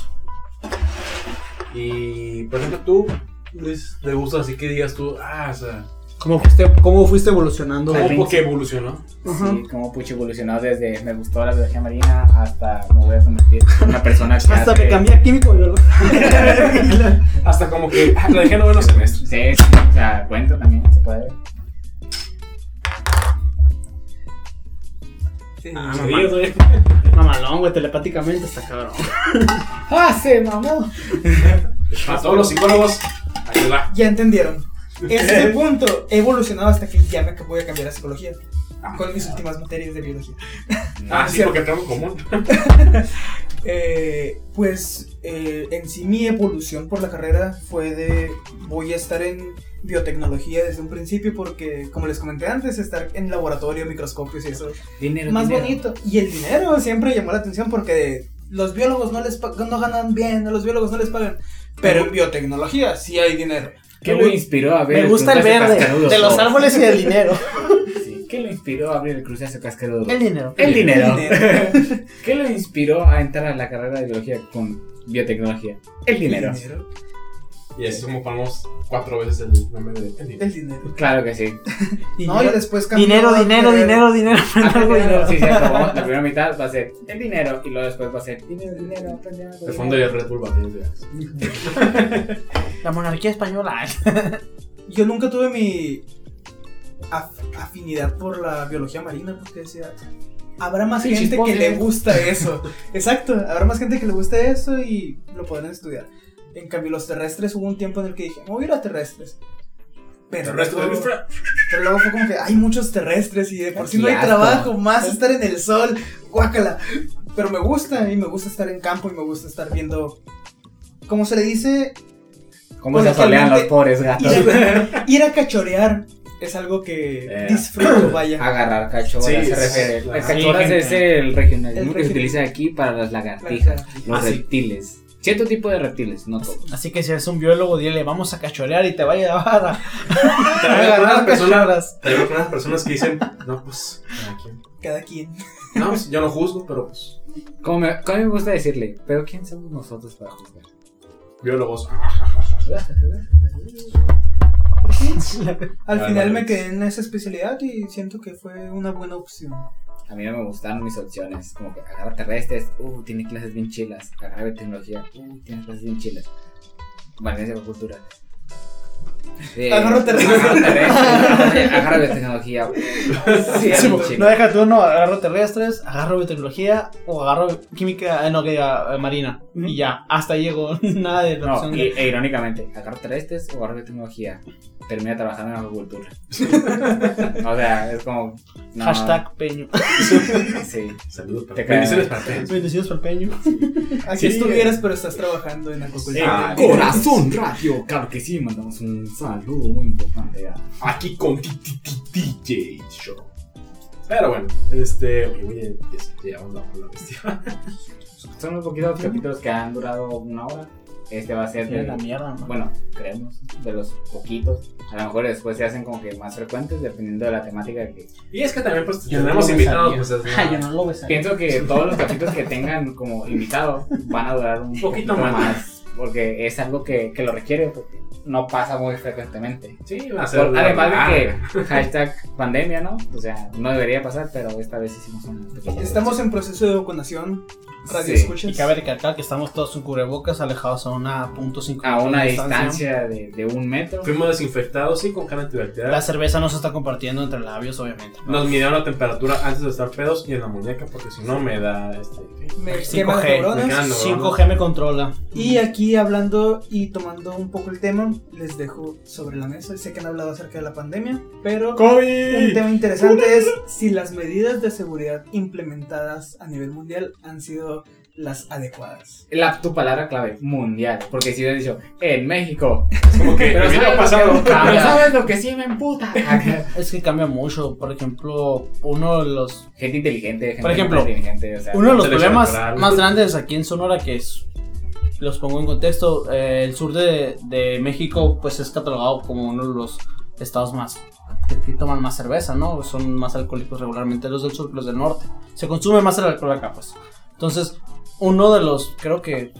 Y, por ejemplo, tú, Luis, te gusta así que digas tú, ah, o sea, ¿Cómo fuiste, cómo fuiste evolucionando ¿cómo principio. que evolucionó? Sí, como pucho evolucionado desde me gustó la biología marina hasta me voy a convertir en una persona que [LAUGHS] hasta hace- me cambié a químico biólogo. [LAUGHS] Hasta como que ah, la dejé en noveno semestre. Sí, sí, o sea, cuento también, se puede ver. Ah, sí, güey. mamalón güey telepáticamente está cabrón [LAUGHS] ¡Ah, se mamó! A todos los psicólogos, ayuda. Ya entendieron. Ese es el punto. He evolucionado hasta que ya me voy a cambiar a psicología. Con mis últimas materias de biología. Ah, [LAUGHS] sí, porque tenemos común. [LAUGHS] Eh, pues eh, en sí mi evolución por la carrera fue de voy a estar en biotecnología desde un principio porque como les comenté antes estar en laboratorio microscopios y eso Dinero, más dinero. bonito y el dinero siempre llamó la atención porque los biólogos no les no ganan bien a los biólogos no les pagan pero en biotecnología sí hay dinero ¿Qué lo inspiró a ver me gusta el verde cascarudo? de los árboles y del [LAUGHS] dinero Sí, ¿Qué lo inspiró a abrir el cascarudo? el dinero El dinero. dinero. [LAUGHS] ¿Qué lo inspiró a entrar a la carrera de biología con biotecnología? El dinero. Y así como ponemos cuatro veces el nombre de el dinero. el dinero Claro que sí. [LAUGHS] no y después cambió dinero dinero dinero [LAUGHS] dinero algo dinero Sí, cierto. vamos- La primera mitad va a ser el dinero y luego después va a ser dinero, dinero, algo, El fondo dinero. de Red Bull la monarquía española [LAUGHS] yo nunca tuve mi af- afinidad por la biología marina porque decía habrá más Sí, gente que le gusta eso exacto habrá más gente que le gusta eso y lo podrán estudiar en cambio los terrestres hubo un tiempo en el que dije me voy a ir a terrestres pero luego, fra- pero luego fue como que hay muchos terrestres y de por sí no hay trabajo más estar en el sol guácala pero me gusta y me gusta estar en campo y me gusta estar viendo ¿cómo se le dice? ¿Cómo se solean los pobres gatos? Ir a, ir a cachorear es algo que Eh. disfruto, vaya. Agarrar cachoras Sí, se sí, refiere. claro. El cachoras Sí, es el regionalismo El que se utiliza aquí para las lagartijas, los Ah, sí. reptiles. Cierto tipo de reptiles, no todos. así que si eres un biólogo dile vamos a cachorear y te va a llevar a, Te a voy a agarrar unas personas, unas personas que dicen, no, pues, cada quien. Cada quien. No, pues, yo no juzgo, pero pues, Como me, como me gusta decirle, pero ¿quién somos nosotros para juzgar? biólogos. [LAUGHS] Al final me quedé en esa especialidad y siento que fue una buena opción. A mí no me gustaron mis opciones. Como que agarra terrestres, uh, tiene clases bien chilas. Agarra biotecnología, uh, tiene clases bien chilas. Valencia cultura. Eh. Agarra terrestres, agarra biotecnología. sí, Sí, bien no deja tú, no, agarro terrestres, agarro biotecnología o agarro química, eh, no, que diga, eh, marina. Y ya, hasta ahí llegó [LAUGHS] nada de la No, y, de- e irónicamente, agarra terrestres o agarra biotecnología. Termina trabajando en agricultura. [LAUGHS] o sea, es como. no, Hashtag peño. Sí. Saludos para bendiciones para todos. Bendecidos por peño. Aquí estuvieras, pero estás trabajando en acuacultura. Ah, Corazón Radio, claro que sí, mandamos un saludo muy importante a. Aquí con DJ Show. Pero bueno, este. Oye, oye, llevamos la la bestia. Son unos poquitos capítulos que han durado una hora. Este va a ser De la mierda, ¿no? Bueno, creemos, de los poquitos. A lo mejor después se hacen como que más frecuentes dependiendo de la temática que. Y es que también, pues, tenemos invitados, pues, es [LAUGHS] yo no lo. Pienso que todos los capítulos que tengan como invitado van a durar un poquito, más. Porque es algo que, que lo requiere, porque no pasa muy frecuentemente. Sí, va a ser. Por- además de larga. que hashtag pandemia, ¿no? O sea, no debería pasar, pero esta vez hicimos un pequeño. Estamos en proceso de vacunación. Radio Sí. escuchas. Y cabe recalcar que estamos todos en cubrebocas, alejados a una punto cinco a una de distancia de, de un metro. Fuimos desinfectados, sí, con gel antibacterial. La cerveza no se está compartiendo entre labios, obviamente. ¿no? Nos midieron la temperatura antes de estar pedos y en la muñeca, porque si no me da este. Me 5G. quema las Me neuronas. quedan neuronas. 5G me controla. Y aquí hablando y tomando un poco el tema, les dejo sobre la mesa. Sé que han hablado acerca de la pandemia, pero un ¡COVID! tema interesante es si las medidas de seguridad implementadas a nivel mundial han sido las adecuadas. La, tu palabra clave, mundial. Porque si hubieras dicho, en México. Como que [LAUGHS] Pero ¿sabes, pasado. lo que, pero cambia. [LAUGHS] ¿sabes lo que sí me emputa? [LAUGHS] Es que cambia mucho. Por ejemplo, uno de los gente inteligente, gente Por ejemplo, inteligente. O sea, Uno de los problemas más grandes aquí en Sonora, que es, los pongo en contexto, eh, el sur de, de México pues es catalogado como uno de los estados más que, que toman más cerveza, ¿no? Son más alcohólicos regularmente los del sur que los del norte. Se consume más el alcohol acá, pues. Entonces, uno de los, creo que,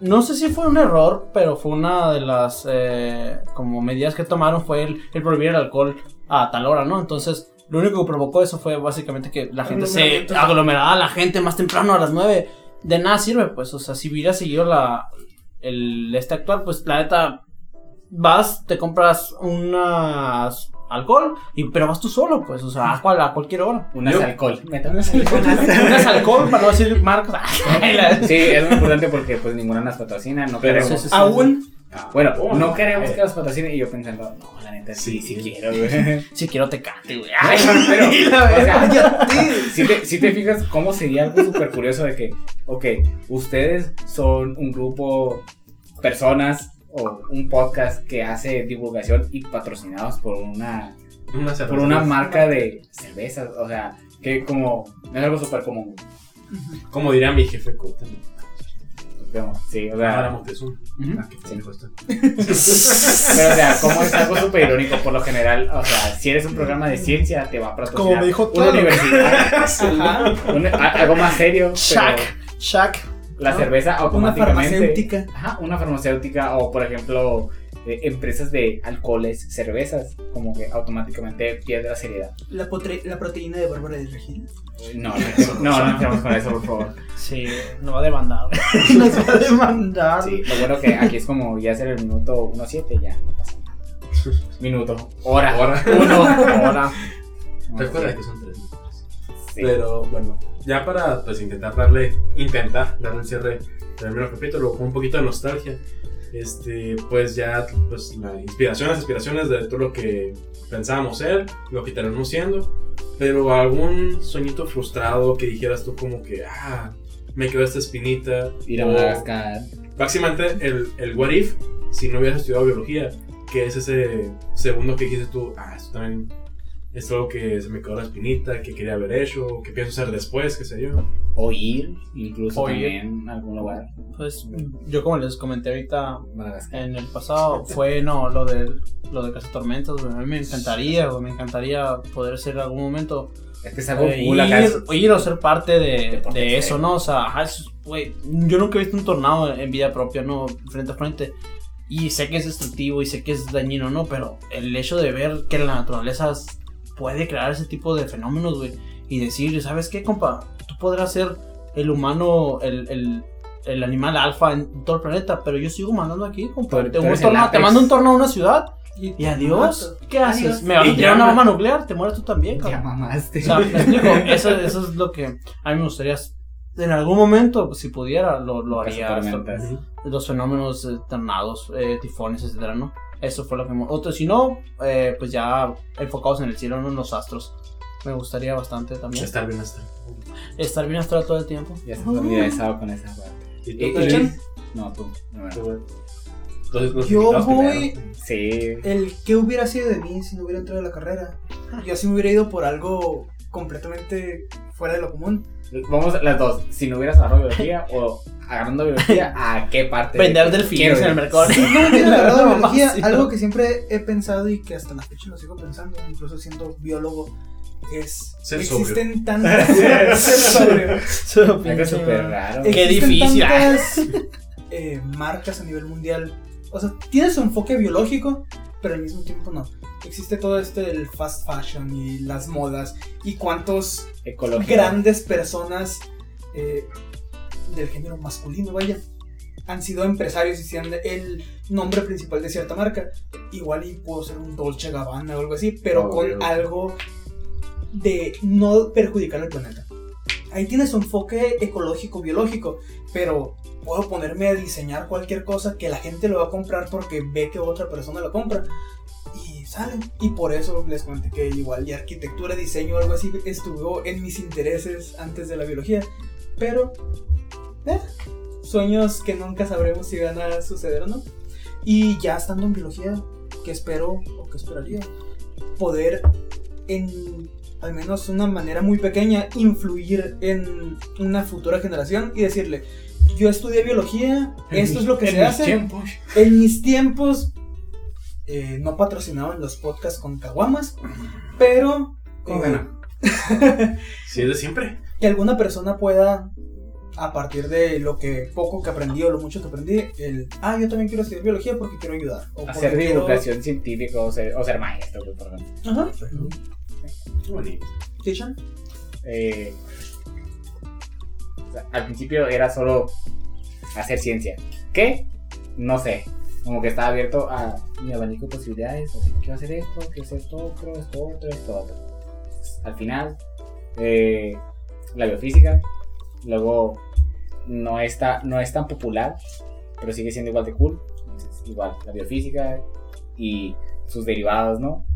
no sé si fue un error, pero fue una de las eh, como medidas que tomaron fue el, el prohibir el alcohol a tal hora, ¿no? Entonces, lo único que provocó eso fue básicamente que la gente se aglomeraba la gente más temprano a las 9. De nada sirve, pues, o sea, si hubiera seguido la el este actual, pues la neta vas, te compras unas alcohol y pero vas tú solo, pues, o sea, a, cual- a cualquier hora. Unas Yo- alcohol. [LAUGHS] Unas alcohol. Unas alcohol para no decir marcas. [LAUGHS] [LAUGHS] Sí, es muy importante porque pues ninguna nos patrocina, no Pero- queremos. Aún Bueno, Oh, no queremos eh. que nos patrocine y yo pensando, no, la neta sí, Sí. sí quiero, güey. Si quiero te cante, güey. Pero, o sea, si te, si te fijas cómo sería algo súper curioso de que, ok, ustedes son un grupo, personas o un podcast que hace divulgación y patrocinados por una, Una por una marca de cervezas, o sea, que como, es algo súper común. Como diría mi jefe Cota. Como, Sí, o Ahora Montezuma. Ah, Sí. está. [LAUGHS] pero o sea, como es algo súper irónico por lo general, o sea, si eres un programa de ciencia, te va a patrocinar Como me dijo una universidad, [LAUGHS] Ajá. un- a- algo más serio, pero Shaq, Shaq. La ¿no? cerveza Una automáticamente farmacéutica. Ajá, una farmacéutica o por ejemplo eh, empresas de alcoholes, cervezas, como que automáticamente pierde la seriedad. La, la proteína de Bárbara de Regil. No, no, no, no entramos con eso, por favor. Sí, nos va a demandar. nos va a demandar. Sí, lo bueno que aquí es como ya hacer el minuto 1.7, ya no pasa nada. Minuto, hora, Hora. uno, hora. Recuerda que son tres minutos. Sí. Pero bueno, ya para pues intentar darle, intentar darle el cierre del primer capítulo con un poquito de nostalgia. Este, pues ya, pues la inspiración, las inspiraciones de todo lo que pensábamos ser, lo que terminamos siendo. Pero algún sueñito frustrado que dijeras tú como que, ah, me quedó esta espinita. Ir a Madagascar. Básicamente el, el what if, si no hubieras estudiado biología, que es ese segundo que dijiste tú, ah, esto también es algo que se me quedó la espinita, que quería haber hecho, que pienso hacer después, qué sé yo. O ir, incluso O ir. también a algún lugar. Pues yo como les comenté ahorita Madagascar. en el pasado fue no lo de lo de Casa Tormentas. A mí me encantaría, me encantaría poder ser en algún momento Es que es algo eh, cool acá. ir, ir o ser parte de, de eso. ¿no? O sea, ajá, es- güey, yo nunca he visto un tornado en vida propia, ¿no? Frente a frente. Y sé que es destructivo y sé que es dañino, ¿no? Pero el hecho de ver que la naturaleza puede crear ese tipo de fenómenos, güey. y decir, ¿sabes qué, compa? Tú podrás ser el humano, el, el, el animal alfa en todo el planeta, pero yo sigo mandando aquí, compa. Te, un torno- mando un torno a una ciudad Y, y adiós. mato. ¿Qué haces? Adiós. Me van a tirar una bomba nuclear, te mueres tú también, Ya cabrón. mamaste. O sea, me explico, [LAUGHS] eso, eso es lo que a mí me gustaría. En algún momento, si pudiera, lo, lo haría. Los fenómenos eh, tornados, eh, tifones, etcétera, ¿no? Eso fue lo que... me- Otro, si no, eh, pues ya enfocados en el cielo, no en los astros. Me gustaría bastante también. Estar bien hasta. Estar bien astral todo el tiempo. Ya estás familiarizado con esa parte. ¿Y ¿Y- tú, y-? No, tú. No, no. Entonces, los Yo voy. Sí. el que hubiera sido de mí si no hubiera entrado a la carrera. Yo sí me hubiera ido por algo completamente fuera de lo común. Vamos a las dos. Si no hubieras agarrado biología o agarrando biología, [LAUGHS] ¿a qué parte? Vender de- delfines quiero en el mercado. Si no hubiera [LAUGHS] agarrado No, biología, sí, algo que siempre he pensado y que hasta la fecha lo sigo pensando, incluso siendo biólogo, es Ser existen [LAUGHS] tantas ser sobrio. Algo súper raro. Qué difícil. tantas eh, marcas a nivel mundial. O sea, tiene su enfoque biológico, pero al mismo tiempo no. Existe todo este del fast fashion y las modas y cuántos grandes personas eh, del género masculino, vaya, han sido empresarios y sean el nombre principal de cierta marca. Igual y puedo ser un Dolce Gabbana o algo así, pero Obvio. con algo de no perjudicar al planeta. Ahí tiene su enfoque ecológico, biológico, pero puedo ponerme a diseñar cualquier cosa que la gente lo va a comprar porque ve que otra persona lo compra. Y salen. Y por eso les comenté que igual y arquitectura, diseño algo así estuvo en mis intereses antes de la biología. Pero, eh, sueños que nunca sabremos si van a suceder o no. Y ya estando en biología, que espero o que esperaría poder en al menos una manera muy pequeña influir en una futura generación y decirle, yo estudié biología, esto es lo que En se mis hace. tiempos. En mis tiempos eh, no patrocinaban los podcasts con caguamas, pero ¿Cómo eh, [LAUGHS] es de siempre. que alguna persona pueda, a partir de lo que poco que aprendí o lo mucho que aprendí, el, ah, yo también quiero estudiar biología porque quiero ayudar. O Hacer quiero- divulgación científica o ser, o ser maestro, por ejemplo. Ajá. Qué bonito. Eh, o sea, al principio era solo hacer ciencia. ¿Qué? No sé. Como que estaba abierto a mi abanico de posibilidades. Así, quiero hacer esto, quiero hacer esto otro, esto otro, esto otro. Al final, eh, la biofísica. Luego, no, está, no es tan popular, pero sigue siendo igual de cool. Entonces, igual, la biofísica y sus derivados, ¿no?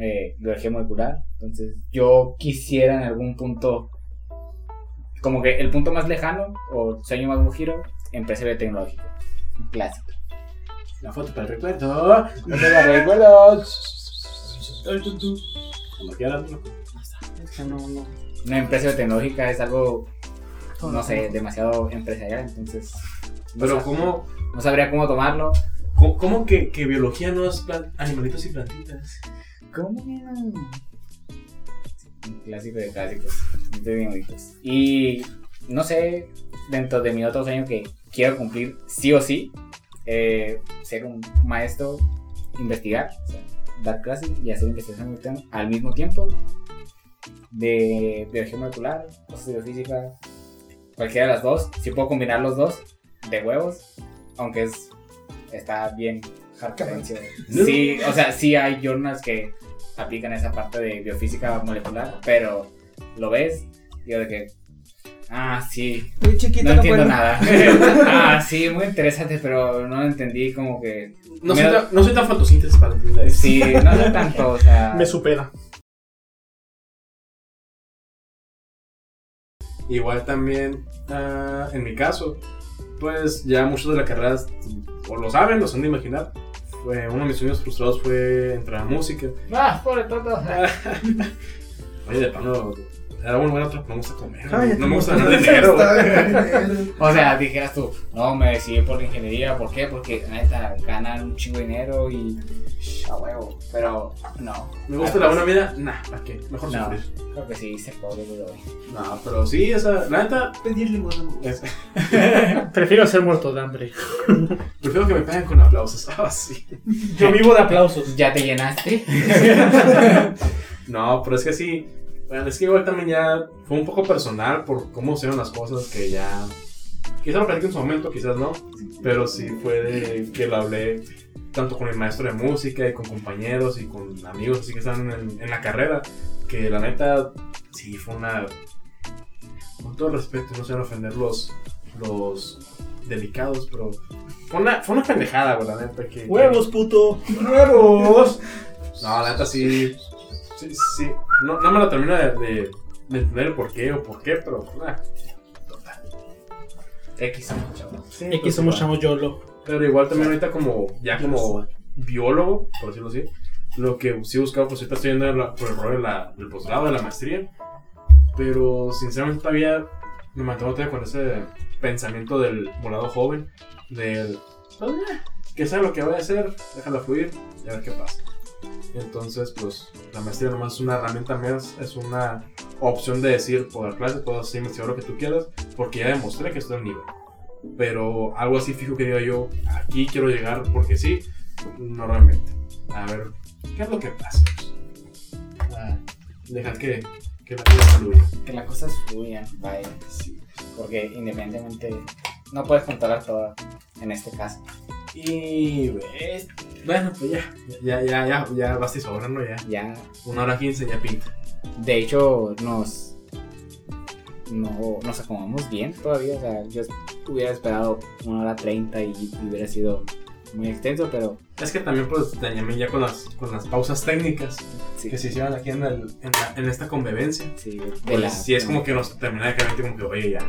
Eh, biología molecular. Entonces, yo quisiera en algún punto, como que el punto más lejano o sueño más giro, en PCB tecnológico. Un clásico. La foto para el recuerdo. No la recuerdo. Cuando quieras, loco. No, no. Una empresa tecnológica es algo, no sé, demasiado empresarial, entonces no, Pero sab- ¿cómo, no sabría cómo tomarlo. cómo, cómo que, que biología no es animalitos y plantitas? ¿Cómo que no? Un clásico de clásicos, de dibujitos. Y no sé, dentro de mi otro sueño que quiero cumplir sí o sí, eh, ser un maestro, investigar, dar clases y hacer investigación al mismo tiempo de biología molecular, cosas de biofísica, cualquiera de las dos. Si puedo combinar los dos, de huevos, aunque es está bien Sí, o sea, sí hay journals que aplican esa parte de biofísica molecular, pero lo ves y yo de que, ah, sí, Muy chiquito, no no entiendo nada. [LAUGHS] ah, sí, muy interesante, pero no lo entendí como que, No soy, tan, no soy tan fotosíntesis para entender eso. sí, no sé [LAUGHS] tanto, o sea, Me supera. Igual también, ah, en mi caso, pues ya muchos de la carrera o lo saben, lo han de imaginar. Fue, uno de mis sueños frustrados fue entrar a música. ah, pobre tonto. [LAUGHS] Oye, de plano, muy bueno, pero no me gusta comer. No me gusta ganar dinero. O sea, dijeras tú, no, me decidí por la ingeniería, ¿por qué? Porque neta ganan un chingo de dinero y a huevo, pero no. Me gusta la buena vida, nah, ¿para qué? Mejor No. sufrir. Creo que sí, ser pobre, pero No, pero sí, esa, la neta, Pedir limosna. es- [LAUGHS] Prefiero ser muerto de hambre. prefiero que me paguen con aplausos. [LAUGHS] Ah, sí. Yo vivo de aplausos. ¿Ya te llenaste? [LAUGHS] No, pero es que sí, Bueno, es que igual también ya fue un poco personal por cómo se las cosas que ya. Quizás lo platiqué en su momento, quizás no. Pero sí fue de que lo hablé tanto con el maestro de música y con compañeros y con amigos así que están en, en la carrera. Que la neta, sí fue una. Con todo respeto, no sé ofender los, los delicados, pero. Fue una, fue una pendejada, güey, la neta. Que, ¡Huevos, puto! ¡Huevos! [LAUGHS] No, la neta sí. Sí, sí. No, no me lo termino de, de, de entender el por qué o por qué, pero. nah, total. X somos chavos. Sí, Aquí pues, somos chamos YOLO. Pero igual también ahorita como, ya como biólogo, por decirlo así, lo que sí he buscado, pues ahorita estoy yendo la- por el de la- del posgrado, de la maestría, pero sinceramente todavía me mantengo todavía con ese pensamiento del volado joven, del, pues, eh, que sabe lo que voy a hacer, déjala fluir y a ver qué pasa. Entonces, pues la maestría nomás es una herramienta más, es una opción de decir, puedo dar clases, puedo hacer investigar lo que tú quieras, porque ya demostré que estoy al nivel pero algo así fijo que diga yo, aquí quiero llegar porque sí, no realmente. A ver, ¿qué es lo que pasa? Ah, dejar que, que la vida fluya. Que las cosas fluyan, vaya. Porque independientemente no puedes controlar todo en este caso. Y bueno, pues ya, ya, ya, ya, ya basta y sobra, ¿no? Ya, Ya, una hora quince ya pinta. de hecho, nos. No, nos acomodamos bien todavía. O sea, yo hubiera esperado una hora treinta y, y hubiera sido muy extenso, pero Es que también pues te llamé ya con las, con las pausas técnicas sí. que se hicieron aquí en, el, en, la- en esta convivencia. sí, de Pues la- sí, es como que nos termina de caer como que, oye, ya,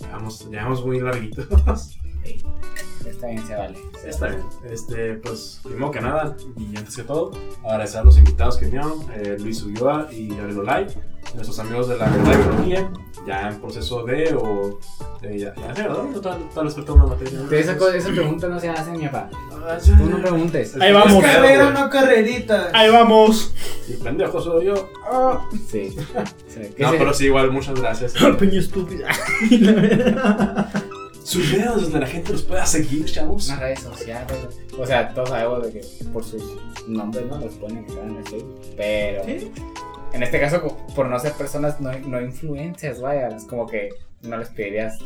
ya vamos, ya vamos muy larguitos. [LAUGHS] Está bien, se vale. se Está vale. bien. Este, pues, primero que nada, y antes que todo, agradecer a los invitados que vinieron, eh, Luis Ulloa y Gabriel Olay, nuestros amigos de la verdad biología, ya en proceso de, o eh, ya, ya o tal, tal vez falta una materia. Pero esa, cosa- esa pregunta no se hace, mi papá. Ah. Tú no preguntes. Ahí vamos. Es Carrera, no carrerita. ¡Ahí vamos! Y pendejo soy yo. Ah. Sí. O sea, ¿qué No, se- pero sí, igual, muchas gracias. [LAUGHS] Peña estúpida. [LAUGHS] Sus videos donde la gente los pueda seguir, chavos. unas redes sociales. O sea, todos sabemos de que por sus nombres no los ponen acá en el Facebook. Pero en este caso, por no ser personas no, no influencias, vaya, es como que no les pedirías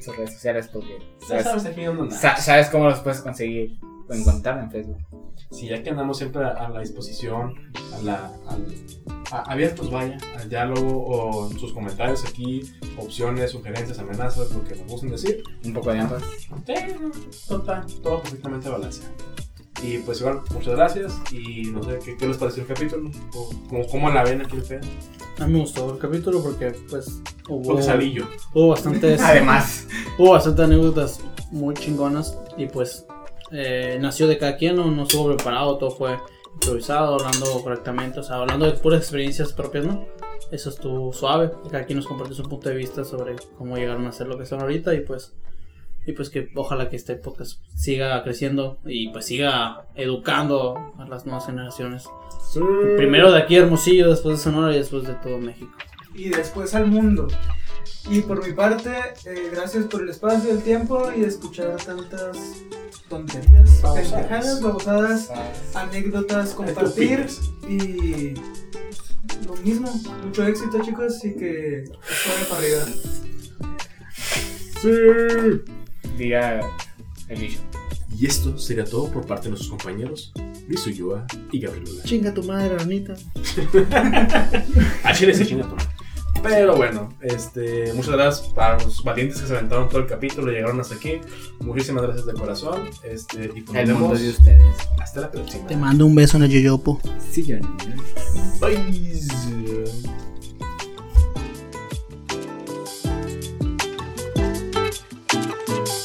sus redes sociales porque Ya sabes, sabes aquí dónde sabes cómo los puedes conseguir o encontrar en Facebook. Sí, ya que andamos siempre a, a la disposición, a la, a- abiertos, vaya, al diálogo o en sus comentarios aquí, opciones, sugerencias, amenazas, lo que nos gusten decir. Un poco de ambas. Sí, total, todo perfectamente balanceado. Y pues igual, muchas gracias y no sé, ¿qué, qué les pareció el capítulo? O, como, ¿Cómo la ven aquí el pedo? A mí me gustó el capítulo porque, pues, hubo, Porque salillo. hubo bastantes. [LAUGHS] Además, Hubo bastantes anécdotas muy chingonas y pues eh, nació de cada quien, no, no estuvo preparado, todo fue improvisado, hablando correctamente, o sea, hablando de puras experiencias propias, ¿no? Eso estuvo suave, cada quien nos compartió su punto de vista sobre cómo llegaron a ser lo que son ahorita y pues y pues que ojalá que este podcast siga creciendo y pues siga educando a las nuevas generaciones. Primero de aquí Hermosillo, después de Sonora y después de todo México. Y después al mundo. Y por mi parte, eh, gracias por el espacio, el tiempo y escuchar tantas tonterías, pendejadas, babosadas, anécdotas, compartir y lo mismo. Mucho éxito, chicos, y que vaya para arriba. diga el bicho. Y esto sería todo por parte de nuestros compañeros Luis Ulloa y Gabriel. Chinga tu madre, Arnita. A [LAUGHS] Chile se chinga todo. Pero bueno, este, muchas gracias para los valientes que se aventaron todo el capítulo y llegaron hasta aquí. Muchísimas gracias de corazón. Este, y pues nos El mundo vemos de ustedes. hasta la próxima. Te mando un beso en el yoyopo. Sí, yo. Bye.